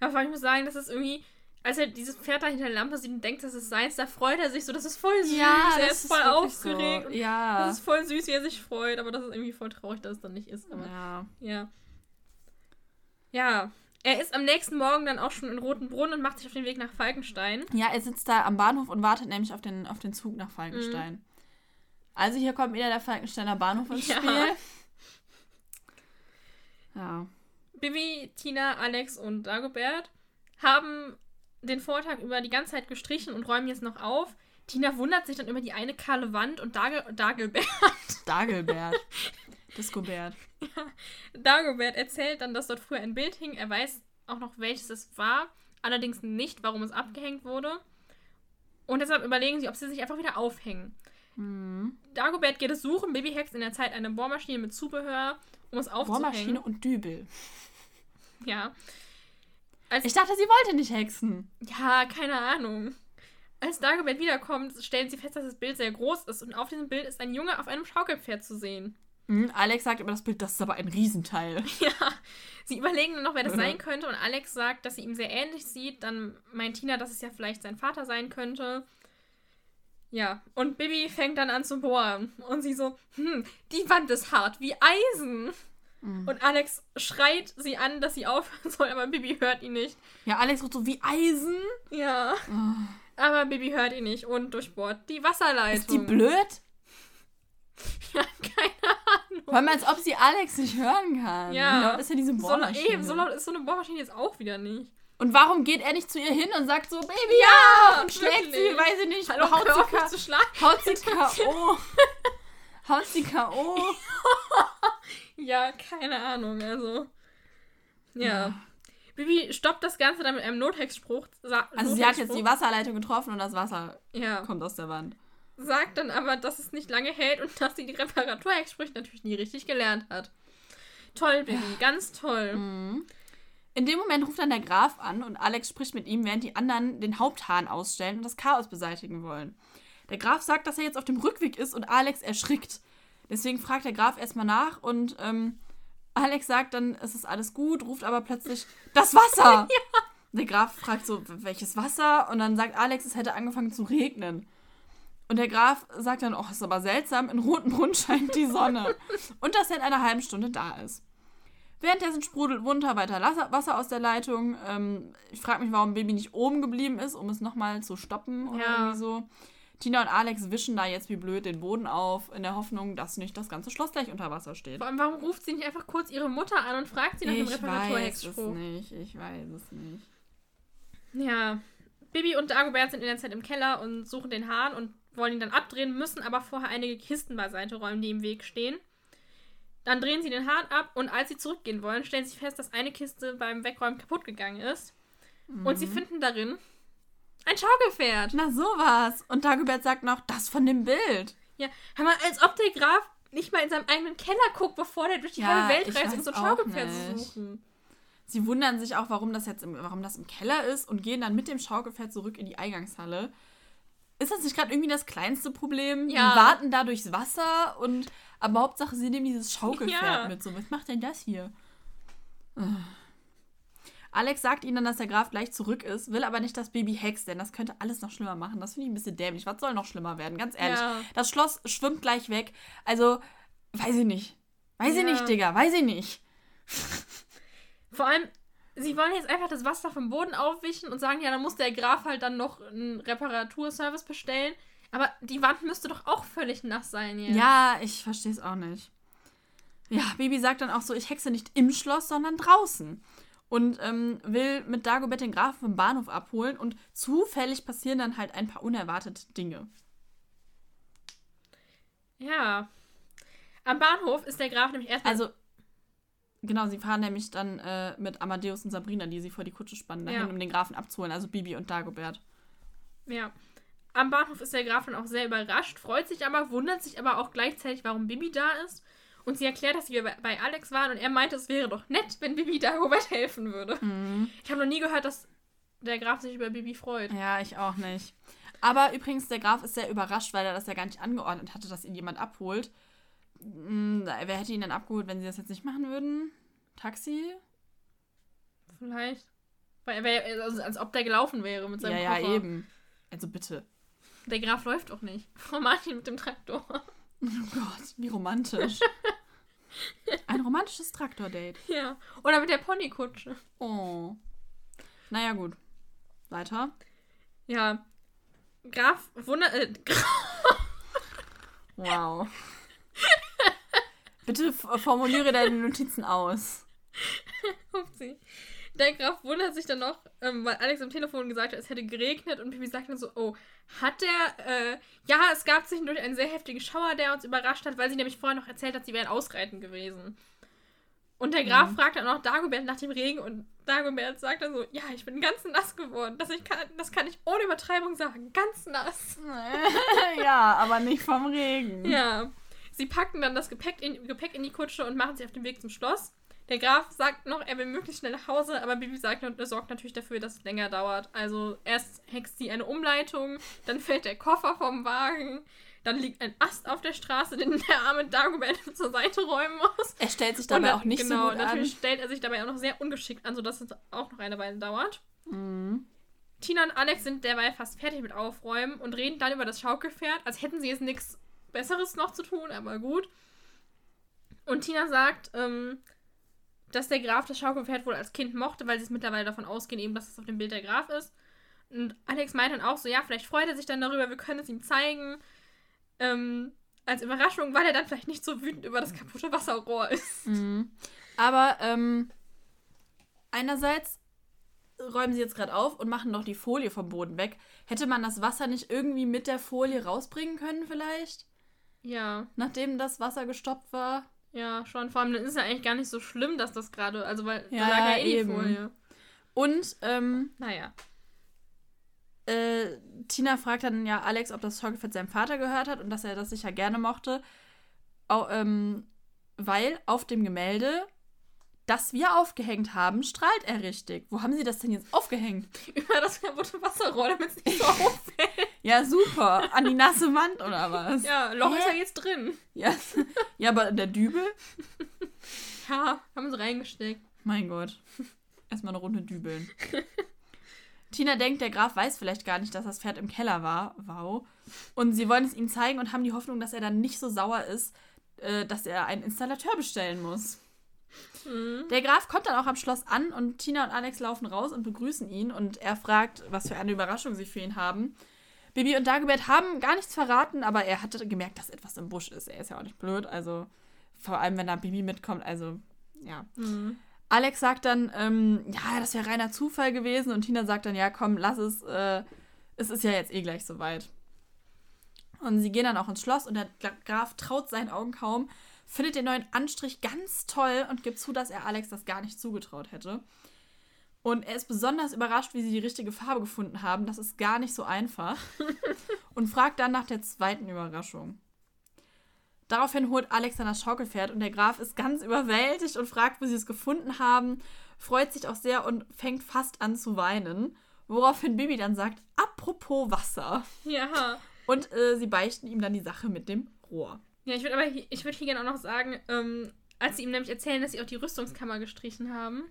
Aber ich muss sagen, das ist irgendwie, als er dieses Pferd da hinter der Lampe sieht und denkt, das ist seins, da freut er sich so, das ist voll süß. er ist voll wirklich aufgeregt. So. Ja. Das ist voll süß, wie er sich freut, aber das ist irgendwie voll traurig, dass es dann nicht ist. Aber ja. ja. Ja. Er ist am nächsten Morgen dann auch schon in Roten Brunnen und macht sich auf den Weg nach Falkenstein. Ja, er sitzt da am Bahnhof und wartet nämlich auf den, auf den Zug nach Falkenstein. Mhm. Also hier kommt wieder der Falkensteiner Bahnhof ins Ja. Spiel. Ja. Bibi, Tina, Alex und Dagobert haben den Vortag über die ganze Zeit gestrichen und räumen jetzt noch auf. Tina wundert sich dann über die eine kahle Wand und Dagel Dagelbert, Dagelbert. Discobert. Dagobert erzählt dann, dass dort früher ein Bild hing. Er weiß auch noch, welches es war, allerdings nicht, warum es abgehängt wurde. Und deshalb überlegen sie, ob sie sich einfach wieder aufhängen. Mhm. Dagobert geht es suchen. Baby hext in der Zeit eine Bohrmaschine mit Zubehör, um es aufzuhängen. Bohrmaschine und Dübel. Ja. Als, Ich dachte, sie wollte nicht hexen. ja, keine Ahnung. Als Dagobert wiederkommt, stellen sie fest, dass das Bild sehr groß ist und auf diesem Bild ist ein Junge auf einem Schaukelpferd zu sehen. Mhm. Alex sagt über das Bild, das ist aber ein Riesenteil. Ja, sie überlegen dann noch, wer das sein könnte und Alex sagt, dass sie ihm sehr ähnlich sieht. Dann meint Tina, dass es ja vielleicht sein Vater sein könnte. Ja, und Bibi fängt dann an zu bohren und sie so, hm, die Wand ist hart wie Eisen. Und Alex schreit sie an, dass sie aufhören soll, aber Bibi hört ihn nicht. Ja, Alex ruft so wie Eisen. Ja, aber Bibi hört ihn nicht und durchbohrt die Wasserleitung. Ist die blöd? Ja, keine Ahnung. Vor allem, als ob sie Alex nicht hören kann. Ja. Wie laut ist ja diese So, Bohrmaschine? eben, so laut ist so eine Bohrmaschine jetzt auch wieder nicht. Und warum geht er nicht zu ihr hin und sagt so, Baby, Ja, ja! Und schlägt wirklich. sie, weiß ich nicht, Hallo, haut, auf, sie K- zu schlagen. haut sie K.O. haut sie K.O. Ja, keine Ahnung, also. Ja. Bibi stoppt das Ganze dann mit einem Nothexspruch. Sa Also sie hat jetzt die. Wasserleitung getroffen und das Wasser Ja. kommt aus der Wand. Sagt dann aber, dass es nicht lange hält und dass sie die Reparaturhexsprüche natürlich nie richtig gelernt hat. Toll, Bibi, ganz toll. Mhm. In dem Moment ruft dann der Graf an und Alex spricht mit ihm, während die anderen den Haupthahn ausstellen und das Chaos beseitigen wollen. Der Graf sagt, dass er jetzt auf dem Rückweg ist und Alex erschrickt. Deswegen fragt der Graf erstmal nach und ähm, Alex sagt dann, es ist alles gut, ruft aber plötzlich das Wasser. Der Graf fragt so, welches Wasser? Und dann sagt Alex, es hätte angefangen zu regnen. Und der Graf sagt dann, oh, ist aber seltsam, in Rotenbrunn scheint die Sonne. und dass er in einer halben Stunde da ist. Währenddessen sprudelt munter weiter Wasser aus der Leitung. Ähm, ich frage mich, warum Baby nicht oben geblieben ist, um es nochmal zu stoppen oder Ja. irgendwie so. Tina und Alex wischen da jetzt wie blöd den Boden auf, in der Hoffnung, dass nicht das ganze Schloss gleich unter Wasser steht. Vor allem, warum ruft sie nicht einfach kurz ihre Mutter an und fragt sie nach dem Ich weiß es Reparaturhexspruch? nicht, ich weiß es nicht. Ja. Bibi und Dagobert sind in der Zeit im Keller und suchen den Hahn und wollen ihn dann abdrehen, müssen aber vorher einige Kisten beiseite räumen, die im Weg stehen. Dann drehen sie den Hahn ab und als sie zurückgehen wollen, stellen sie fest, dass eine Kiste beim Wegräumen kaputt gegangen ist. Und Mhm. sie finden darin ein Schaukelpferd. Na sowas. Und Dagobert sagt noch, das von dem Bild. Ja, hör mal, als ob der Graf nicht mal in seinem eigenen Keller guckt, bevor der durch die Ja, halbe Welt reist, um so ein Schaukelpferd zu suchen. Sie wundern sich auch, warum das jetzt im, warum das im Keller ist und gehen dann mit dem Schaukelpferd zurück in die Eingangshalle. Ist das nicht gerade irgendwie das kleinste Problem? Ja. Die warten da durchs Wasser und aber Hauptsache sie nehmen dieses Schaukelpferd Ja. mit. So, was macht denn das hier? Ugh. Alex sagt ihnen dann, dass der Graf gleich zurück ist, will aber nicht das Baby hext, denn das könnte alles noch schlimmer machen. Das finde ich ein bisschen dämlich. Was soll noch schlimmer werden? Ganz ehrlich. Ja. Das Schloss schwimmt gleich weg. Also, weiß ich nicht. Weiß ich nicht, Digga. Weiß ich nicht. Vor allem, sie wollen jetzt einfach das Wasser vom Boden aufwischen und sagen, ja, dann muss der Graf halt dann noch einen Reparaturservice bestellen. Aber die Wand müsste doch auch völlig nass sein jetzt. Ja, ich verstehe es auch nicht. Ja, Baby sagt dann auch so, ich hexe nicht im Schloss, sondern draußen. Und ähm, will mit Dagobert den Grafen vom Bahnhof abholen und zufällig passieren dann halt ein paar unerwartete Dinge. Ja. Am Bahnhof ist der Graf nämlich erstmal. Also, genau, sie fahren nämlich dann äh, mit Amadeus und Sabrina, die sie vor die Kutsche spannen, dahin, Ja. um den Grafen abzuholen, also Bibi und Dagobert. Ja. Am Bahnhof ist der Graf dann auch sehr überrascht, freut sich aber, wundert sich aber auch gleichzeitig, warum Bibi da ist. Und sie erklärt, dass sie bei- bei Alex waren und er meinte, es wäre doch nett, wenn Bibi Dagobert helfen würde. Mhm. Ich habe noch nie gehört, dass der Graf sich über Bibi freut. Ja, ich auch nicht. Aber übrigens, der Graf ist sehr überrascht, weil er das ja gar nicht angeordnet hatte, dass ihn jemand abholt. Hm, Wer hätte ihn denn abgeholt, wenn sie das jetzt nicht machen würden? Taxi? Vielleicht. Weil er wär, also, als ob der gelaufen wäre mit Ja, seinem ja, Koffer. eben. Also bitte. Der Graf läuft doch nicht. Frau Martin mit dem Traktor. Oh Gott, wie romantisch. Ein romantisches Traktordate. Ja. Oder mit der Ponykutsche. Oh. Naja, gut. Weiter. Ja. Graf wundert. Äh, Wow. Bitte formuliere deine Notizen aus. Upsi. Der Graf wundert sich dann noch, ähm, weil Alex am Telefon gesagt hat, es hätte geregnet und Bibi sagt dann so, oh, hat der, äh, ja, es gab zwischendurch einen sehr heftigen Schauer, der uns überrascht hat, weil sie nämlich vorher noch erzählt hat, sie wären ausreiten gewesen. Und der Graf mhm. fragt dann auch Dagobert nach dem Regen und Dagobert sagt dann so, ja, ich bin ganz nass geworden. Das, ich kann, das kann ich ohne Übertreibung sagen. Ganz nass. ja, aber nicht vom Regen. Ja. Sie packen dann das Gepäck in, Gepäck in die Kutsche und machen sich auf den Weg zum Schloss. Der Graf sagt noch, er will möglichst schnell nach Hause, aber Bibi sagt, sorgt natürlich dafür, dass es länger dauert. Also erst hext sie eine Umleitung, dann fällt der Koffer vom Wagen, dann liegt ein Ast auf der Straße, den der arme Dagobert zur Seite räumen muss. Er stellt sich dabei dann, auch nicht genau, so gut an. natürlich stellt er sich dabei auch noch sehr ungeschickt an, sodass es auch noch eine Weile dauert. Mhm. Tina und Alex sind derweil fast fertig mit Aufräumen und reden dann über das Schaukelpferd, als hätten sie jetzt nichts Besseres noch zu tun, aber gut. Und Tina sagt, ähm, dass der Graf das Schaukelpferd wohl als Kind mochte, weil sie es mittlerweile davon ausgehen, eben, dass es auf dem Bild der Graf ist. Und Alex meint dann auch so, ja, vielleicht freut er sich dann darüber, wir können es ihm zeigen ähm, als Überraschung, weil er dann vielleicht nicht so wütend über das kaputte Wasserrohr ist. Mhm. Aber ähm, einerseits räumen sie jetzt gerade auf und machen noch die Folie vom Boden weg. Hätte man das Wasser nicht irgendwie mit der Folie rausbringen können, vielleicht? Ja. Nachdem das Wasser gestoppt war? Ja, schon. Vor allem dann ist es ja eigentlich gar nicht so schlimm, dass das gerade, also weil ja, da lag ja eh die Folie. Und, ähm, naja. Äh, Tina fragt dann ja Alex, ob das Schaukelpferd seinem Vater gehört hat und dass er das sicher gerne mochte. Auch, ähm, weil auf dem Gemälde, das wir aufgehängt haben, strahlt er richtig. Wo haben sie das denn jetzt aufgehängt? Über das kaputte Wasserrohr, damit es nicht so auffällt. Ja, super. An die nasse Wand oder was? Ja, Loch Hä? ist ja jetzt drin. Ja, ja aber der Dübel? ja, haben sie reingesteckt. Mein Gott. Erstmal eine Runde dübeln. Tina denkt, der Graf weiß vielleicht gar nicht, dass das Pferd im Keller war. Wow. Und sie wollen es ihm zeigen und haben die Hoffnung, dass er dann nicht so sauer ist, äh, dass er einen Installateur bestellen muss. Mhm. Der Graf kommt dann auch am Schloss an und Tina und Alex laufen raus und begrüßen ihn und er fragt, was für eine Überraschung sie für ihn haben. Bibi und Dagobert haben gar nichts verraten, aber er hatte gemerkt, dass etwas im Busch ist. Er ist ja auch nicht blöd, also vor allem, wenn da Bibi mitkommt, also ja. Mhm. Alex sagt dann, ähm, ja, das wäre reiner Zufall gewesen. Und Tina sagt dann, ja, komm, lass es. Äh, es ist ja jetzt eh gleich soweit. Und sie gehen dann auch ins Schloss und der Graf traut seinen Augen kaum, findet den neuen Anstrich ganz toll und gibt zu, dass er Alex das gar nicht zugetraut hätte. Und er ist besonders überrascht, wie sie die richtige Farbe gefunden haben. Das ist gar nicht so einfach. und fragt dann nach der zweiten Überraschung. Daraufhin holt Alex dann das Schaukelpferd und der Graf ist ganz überwältigt und fragt, wo sie es gefunden haben, freut sich auch sehr und fängt fast an zu weinen. Woraufhin Bibi dann sagt, apropos Wasser. Ja. Und äh, sie beichten ihm dann die Sache mit dem Rohr. Ja, ich würde aber hier, ich würd hier gerne auch noch sagen, ähm, als sie ihm nämlich erzählen, dass sie auch die Rüstungskammer gestrichen haben,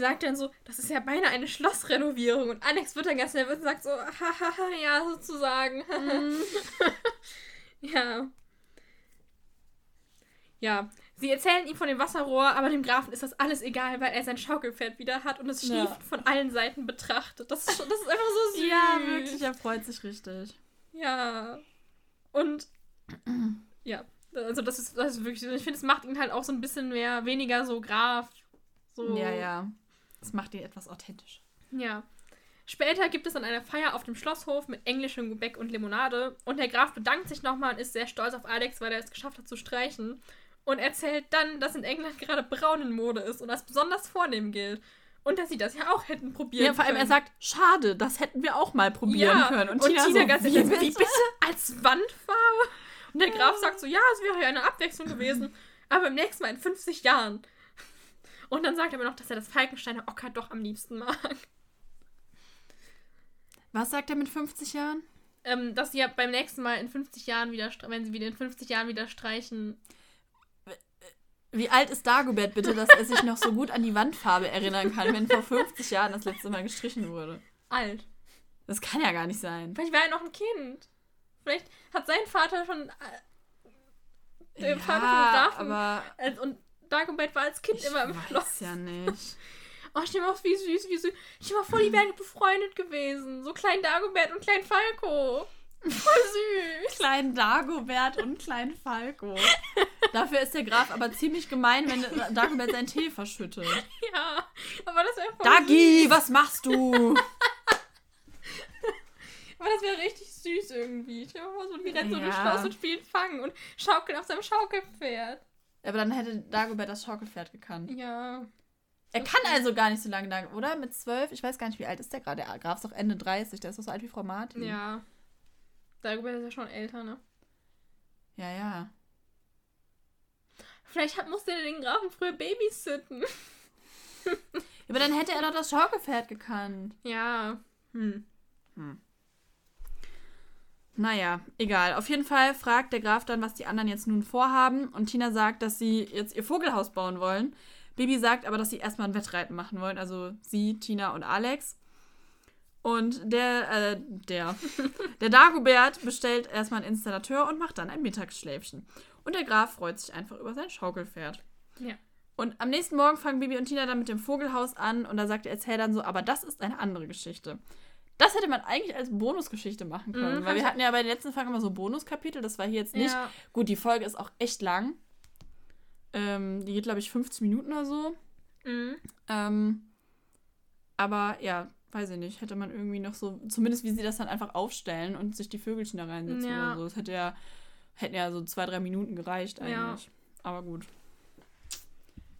sagt dann so, das ist ja beinahe eine Schlossrenovierung. Und Alex wird dann ganz nervös und sagt so, hahaha, ja, sozusagen. Mhm. ja. Ja, sie erzählen ihm von dem Wasserrohr, aber dem Grafen ist das alles egal, weil er sein Schaukelpferd wieder hat und es schief ja. von allen Seiten betrachtet. Das ist, das ist einfach so süß. Ja, wirklich, er freut sich richtig. Ja. Und ja, also das ist, das ist wirklich, ich finde, es macht ihn halt auch so ein bisschen mehr, weniger so Graf. So. Ja, ja. Es macht ihn etwas authentisch. Ja. Später gibt es dann eine Feier auf dem Schlosshof mit englischem Gebäck und Limonade und der Graf bedankt sich nochmal und ist sehr stolz auf Alex, weil er es geschafft hat zu streichen und erzählt dann, dass in England gerade braun in Mode ist und als besonders vornehm gilt. Und dass sie das ja auch hätten probieren können. Ja, vor allem können. er sagt, schade, das hätten wir auch mal probieren ja, können. Und, und Tina, Tina so, ganz wie, bitte? wie bitte? Als Wandfarbe? Und der Graf sagt so, ja, es wäre ja eine Abwechslung gewesen, aber im nächsten Mal in 50 Jahren. Und dann sagt er mir noch, dass er das Falkensteiner Ocker doch am liebsten mag. Was sagt er mit 50 Jahren? Ähm, dass sie ja beim nächsten Mal in 50 Jahren wieder, wenn sie wieder in 50 Jahren wieder streichen, wie alt ist Dagobert bitte, dass er sich noch so gut an die Wandfarbe erinnern kann, wenn vor 50 Jahren das letzte Mal gestrichen wurde? Alt. Das kann ja gar nicht sein. Vielleicht war er noch ein Kind. Vielleicht hat sein Vater schon. Äh, ja, Vater Grafen. Aber äh, und Dagobert war als Kind immer im weiß Schloss. ja nicht. Oh, stell mal wie süß, wie süß. Stell mal vor, die wären befreundet gewesen. So klein Dagobert und klein Falco. Voll süß. Klein Dagobert und Klein Falco. Dafür ist der Graf aber ziemlich gemein, wenn Dagobert seinen Tee verschüttet. Ja, aber das wäre voll Dagi, süß. was machst du? aber das wäre richtig süß irgendwie. Ich habe mal so, die rennen ja. so durch Schloss und spielen Fangen und schaukeln auf seinem Schaukelpferd. Aber dann hätte Dagobert das Schaukelpferd gekannt. Ja. Er kann also gar nicht so lange lang, oder? Mit zwölf? Ich weiß gar nicht, wie alt ist der gerade. Der Graf ist doch Ende 30. Der ist doch so alt wie Frau Martin. Ja. Dagobert ist ja schon älter, ne? Ja, ja. Vielleicht hat, musste er den Grafen früher babysitten. Aber dann hätte er doch das Schaukelpferd gekannt. Ja. Hm. Naja, egal. Auf jeden Fall fragt der Graf dann, was die anderen jetzt nun vorhaben. Und Tina sagt, dass sie jetzt ihr Vogelhaus bauen wollen. Bibi sagt aber, dass sie erstmal ein Wettreiten machen wollen. Also sie, Tina und Alex. Und der, äh, der, der Dagobert bestellt erstmal einen Installateur und macht dann ein Mittagsschläfchen. Und der Graf freut sich einfach über sein Schaukelpferd. Ja. Und am nächsten Morgen fangen Bibi und Tina dann mit dem Vogelhaus an und da sagt der Erzähler dann so, aber das ist eine andere Geschichte. Das hätte man eigentlich als Bonusgeschichte machen können, Mhm, weil wir hatten ja bei den letzten Folgen immer so Bonuskapitel, das war hier jetzt nicht. Ja. Gut, die Folge ist auch echt lang. Ähm, die geht, glaube ich, 50 Minuten oder so. Mhm. Ähm, aber ja, weiß ich nicht, hätte man irgendwie noch so, zumindest wie sie das dann einfach aufstellen und sich die Vögelchen da reinsetzen Ja. oder so. Das hätte ja, hätten ja so zwei, drei Minuten gereicht eigentlich. Ja. Aber gut.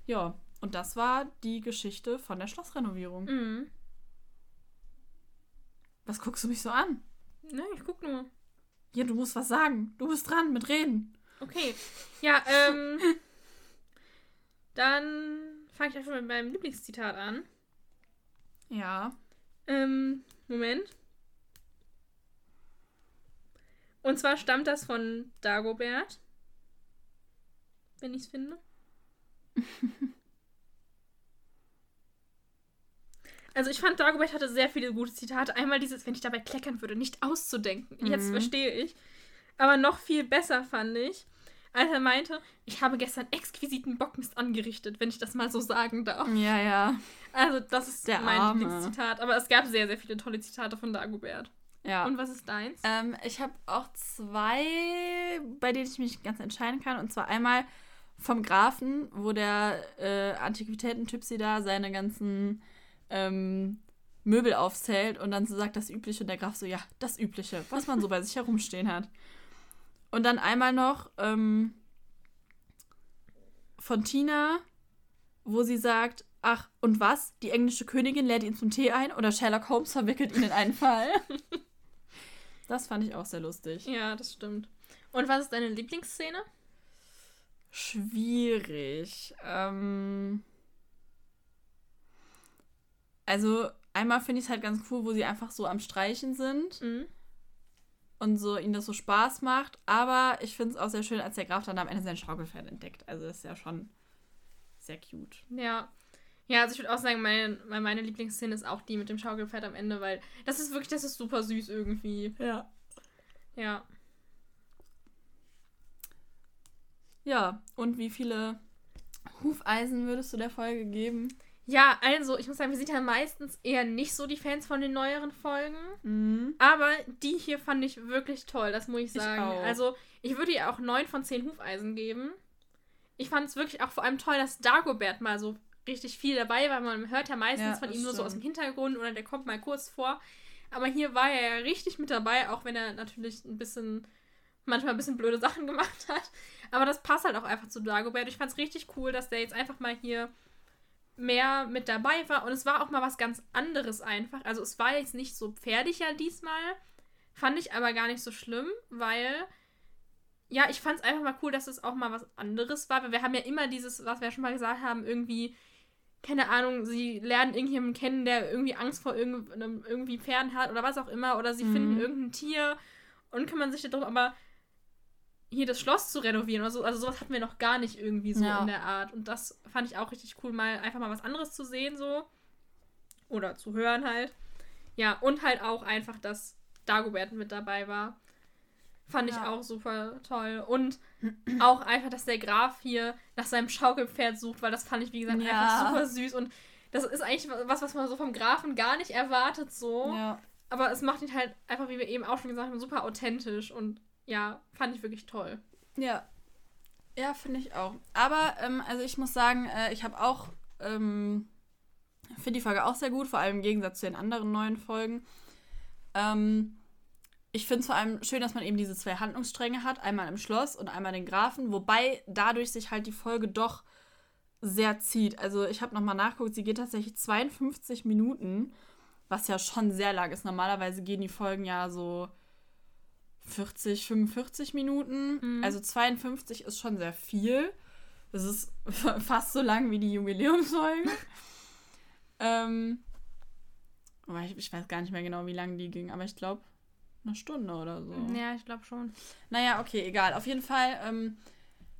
Ja, und das war die Geschichte von der Schlossrenovierung. Mhm. Was guckst du mich so an? Ne, ich guck nur. Ja, du musst was sagen. Du bist dran mit Reden. Okay. Ja, ähm. dann fange ich einfach mit meinem Lieblingszitat an. Ja. Ähm, Moment. Und zwar stammt das von Dagobert. Wenn ich es finde. Also ich fand, Dagobert hatte sehr viele gute Zitate. Einmal dieses, wenn ich dabei kleckern würde, nicht auszudenken. Jetzt Mhm. verstehe ich. Aber noch viel besser fand ich, als er meinte, ich habe gestern exquisiten Bockmist angerichtet, wenn ich das mal so sagen darf. Ja, ja. Also das ist Der mein. Lieblingszitat. Aber es gab sehr, sehr viele tolle Zitate von Dagobert. Ja. Und was ist deins? Ähm, ich habe auch zwei, bei denen ich mich ganz entscheiden kann. Und zwar einmal vom Grafen, wo der äh, Antiquitäten-Typsi da seine ganzen ähm, Möbel aufzählt und dann so sagt das Übliche und der Graf so, ja, das Übliche, was man so bei sich herumstehen hat. Und dann einmal noch ähm, von Tina, wo sie sagt, ach, und was? Die englische Königin lädt ihn zum Tee ein oder Sherlock Holmes verwickelt ihn in einen Fall? Das fand ich auch sehr lustig. Ja, das stimmt. Und was ist deine Lieblingsszene? Schwierig. Ähm also, einmal finde ich es halt ganz cool, wo sie einfach so am Streichen sind Mhm. und so ihnen das so Spaß macht. Aber ich finde es auch sehr schön, als der Graf dann am Ende sein Schaukelpferd entdeckt. Also, das ist ja schon sehr cute. Ja. Ja, also ich würde auch sagen, meine, meine Lieblingsszene ist auch die mit dem Schaukelpferd am Ende, weil das ist wirklich, das ist super süß irgendwie. Ja. Ja. Ja, und wie viele Hufeisen würdest du der Folge geben? Ja, also, ich muss sagen, wir sind ja meistens eher nicht so die Fans von den neueren Folgen. Mhm. Aber die hier fand ich wirklich toll, das muss ich Ich sagen. auch. Also, ich würde ihr auch 9 von 10 Hufeisen geben. Ich fand es wirklich auch vor allem toll, dass Dagobert mal so richtig viel dabei war. Man hört ja meistens Ja, von ihm nur so aus dem stimmt. Hintergrund oder der kommt mal kurz vor. Aber hier war er ja richtig mit dabei, auch wenn er natürlich ein bisschen, manchmal ein bisschen blöde Sachen gemacht hat. Aber das passt halt auch einfach zu Dagobert. Ich fand es richtig cool, dass der jetzt einfach mal hier mehr mit dabei war. Und es war auch mal was ganz anderes einfach. Also es war jetzt nicht so pferdiger diesmal. Fand ich aber gar nicht so schlimm, weil ja, ich fand es einfach mal cool, dass es auch mal was anderes war. Weil wir haben ja immer dieses, was wir schon mal gesagt haben, irgendwie, keine Ahnung, sie lernen irgendjemanden kennen, der irgendwie Angst vor irgendeinem irgendwie Pferden hat oder was auch immer. Oder sie Mhm. finden irgendein Tier und kümmern sich darum, aber hier das Schloss zu renovieren oder so, also sowas hatten wir noch gar nicht irgendwie so Ja. in der Art. Und das fand ich auch richtig cool, mal einfach mal was anderes zu sehen, so. Oder zu hören halt. Ja, und halt auch einfach, dass Dagobert mit dabei war. Fand ich Ja. auch super toll. Und auch einfach, dass der Graf hier nach seinem Schaukelpferd sucht, weil das fand ich, wie gesagt, Ja. einfach super süß. Und das ist eigentlich was, was man so vom Grafen gar nicht erwartet, so. Ja. Aber es macht ihn halt einfach, wie wir eben auch schon gesagt haben, super authentisch. Und ja, fand ich wirklich toll. Ja. Ja, finde ich auch. Aber, ähm, also ich muss sagen, äh, ich habe auch, ähm, finde die Folge auch sehr gut, vor allem im Gegensatz zu den anderen neuen Folgen. Ähm, ich finde es vor allem schön, dass man eben diese zwei Handlungsstränge hat, einmal im Schloss und einmal den Grafen, wobei dadurch sich halt die Folge doch sehr zieht. Also ich habe nochmal nachgeguckt, sie geht tatsächlich 52 Minuten, was ja schon sehr lang ist. Normalerweise gehen die Folgen ja so 40, 45 Minuten. Mhm. Also 52 ist schon sehr viel. Das ist fast so lang wie die Jubiläumsfolge. ähm, ich, ich weiß gar nicht mehr genau, wie lang die ging, aber ich glaube, eine Stunde oder so. Ja, ich glaube schon. Naja, okay, egal. Auf jeden Fall, ähm,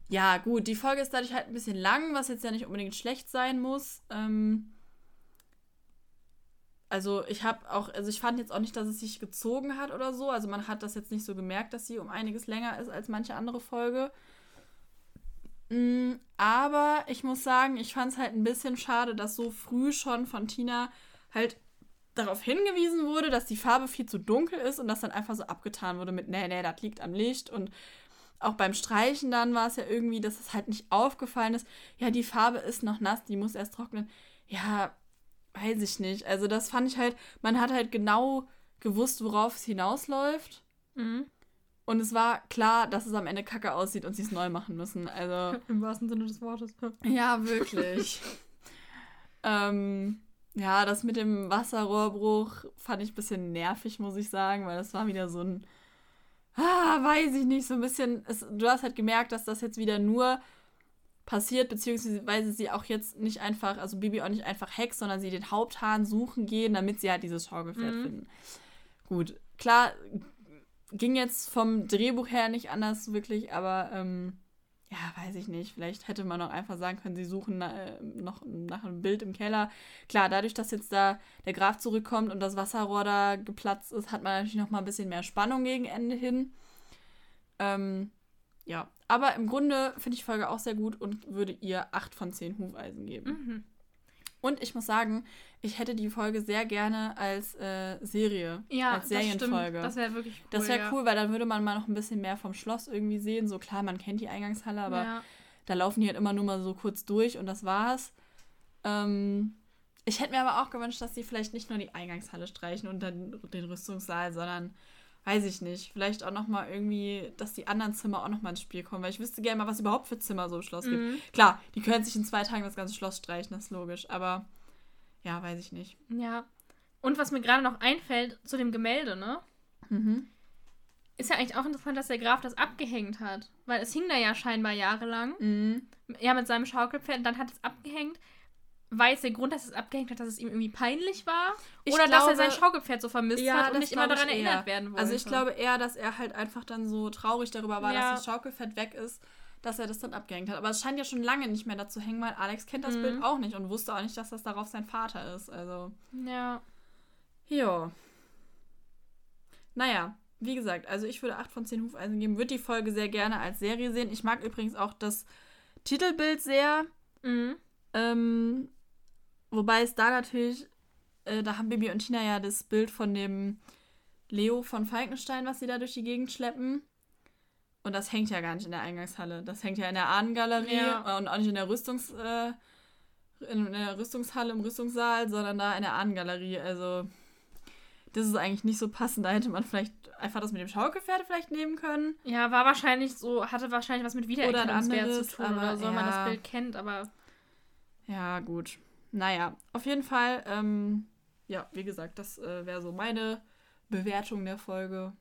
ja, gut, die Folge ist dadurch halt ein bisschen lang, was jetzt ja nicht unbedingt schlecht sein muss. Ähm, also ich habe auch, also ich fand jetzt auch nicht, dass es sich gezogen hat oder so. Also man hat das jetzt nicht so gemerkt, dass sie um einiges länger ist als manche andere Folge. Mm, aber ich muss sagen, ich fand es halt ein bisschen schade, dass so früh schon von Tina halt darauf hingewiesen wurde, dass die Farbe viel zu dunkel ist und das dann einfach so abgetan wurde mit, nee, nee, das liegt am Licht. Und auch beim Streichen dann war es ja irgendwie, dass es halt nicht aufgefallen ist. Ja, die Farbe ist noch nass, die muss erst trocknen. Ja, weiß ich nicht. Also das fand ich halt, man hat halt genau gewusst, worauf es hinausläuft. Mhm. Und es war klar, dass es am Ende kacke aussieht und sie es neu machen müssen. Also. Im wahrsten Sinne des Wortes. ja, wirklich. ähm, ja, das mit dem Wasserrohrbruch fand ich ein bisschen nervig, muss ich sagen, weil das war wieder so ein, ah, weiß ich nicht, so ein bisschen, es, du hast halt gemerkt, dass das jetzt wieder nur passiert, beziehungsweise sie auch jetzt nicht einfach, also Bibi auch nicht einfach hackt, sondern sie den Haupthahn suchen gehen, damit sie halt dieses Schaukelpferd mhm. finden. Gut, klar, ging jetzt vom Drehbuch her nicht anders wirklich, aber ähm, ja, weiß ich nicht. Vielleicht hätte man auch einfach sagen können, sie suchen äh, noch nach einem Bild im Keller. Klar, dadurch, dass jetzt da der Graf zurückkommt und das Wasserrohr da geplatzt ist, hat man natürlich noch mal ein bisschen mehr Spannung gegen Ende hin. Ähm, ja, aber im Grunde finde ich die Folge auch sehr gut und würde ihr 8 von 10 Hufeisen geben. Mhm. Und ich muss sagen, ich hätte die Folge sehr gerne als äh, Serie, ja, als Serienfolge. Das, das wäre wirklich cool. Das wäre ja. cool, weil dann würde man mal noch ein bisschen mehr vom Schloss irgendwie sehen. So klar, man kennt die Eingangshalle, aber ja. da laufen die halt immer nur mal so kurz durch und das war's. Ähm, ich hätte mir aber auch gewünscht, dass sie vielleicht nicht nur die Eingangshalle streichen und dann den Rüstungssaal, sondern weiß ich nicht, vielleicht auch noch mal irgendwie, dass die anderen Zimmer auch noch mal ins Spiel kommen, weil ich wüsste gerne mal, was überhaupt für Zimmer so im Schloss mhm. gibt. Klar, die können sich in zwei Tagen das ganze Schloss streichen, das ist logisch, aber ja, weiß ich nicht. Ja. Und was mir gerade noch einfällt zu dem Gemälde, ne? Mhm. Ist ja eigentlich auch interessant, dass der Graf das abgehängt hat. Weil es hing da ja scheinbar jahrelang. Mhm. Ja, mit seinem Schaukelpferd. Und dann hat es abgehängt. War jetzt der Grund, dass es abgehängt hat, dass es ihm irgendwie peinlich war? Ich oder glaube, dass er sein Schaukelpferd so vermisst ja, hat und nicht immer daran erinnert werden wollte? Also ich glaube eher, dass er halt einfach dann so traurig darüber war, ja. dass das Schaukelpferd weg ist dass er das dann abgehängt hat. Aber es scheint ja schon lange nicht mehr dazu hängen, weil Alex kennt das mhm. Bild auch nicht und wusste auch nicht, dass das darauf sein Vater ist. Also. Ja. Ja. Naja, wie gesagt, also ich würde 8 von 10 Hufeisen geben. Würde die Folge sehr gerne als Serie sehen. Ich mag übrigens auch das Titelbild sehr. Mhm. Ähm, wobei es da natürlich, äh, da haben Bibi und Tina ja das Bild von dem Leo von Falkenstein, was sie da durch die Gegend schleppen. Und das hängt ja gar nicht in der Eingangshalle. Das hängt ja in der Ahnengalerie ja. und auch nicht in der Rüstungs äh, in der Rüstungshalle im Rüstungssaal, sondern da in der Ahnengalerie. Also das ist eigentlich nicht so passend. Da hätte man vielleicht einfach das mit dem Schaukelpferd vielleicht nehmen können. Ja, war wahrscheinlich so, hatte wahrscheinlich was mit Wiedererkennungswert zu tun aber, oder so, ja. man das Bild kennt, aber. Ja, gut. Naja, auf jeden Fall, ähm, ja, wie gesagt, das äh, wäre so meine Bewertung der Folge.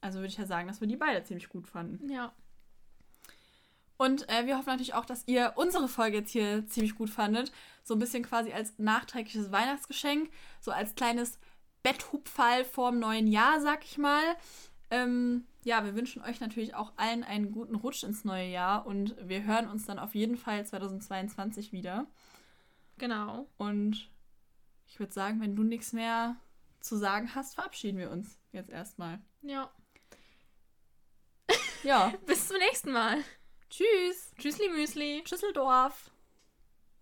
Also würde ich ja sagen, dass wir die beide ziemlich gut fanden. Ja. Und äh, wir hoffen natürlich auch, dass ihr unsere Folge jetzt hier ziemlich gut fandet. So ein bisschen quasi als nachträgliches Weihnachtsgeschenk. So als kleines Betthupfall vorm neuen Jahr, sag ich mal. Ähm, ja, wir wünschen euch natürlich auch allen einen guten Rutsch ins neue Jahr und wir hören uns dann auf jeden Fall 2022 wieder. Genau. Und ich würde sagen, wenn du nichts mehr zu sagen hast, verabschieden wir uns jetzt erstmal. Ja. Ja. Bis zum nächsten Mal. Tschüss. Tschüssli Müsli. Tschüsseldorf.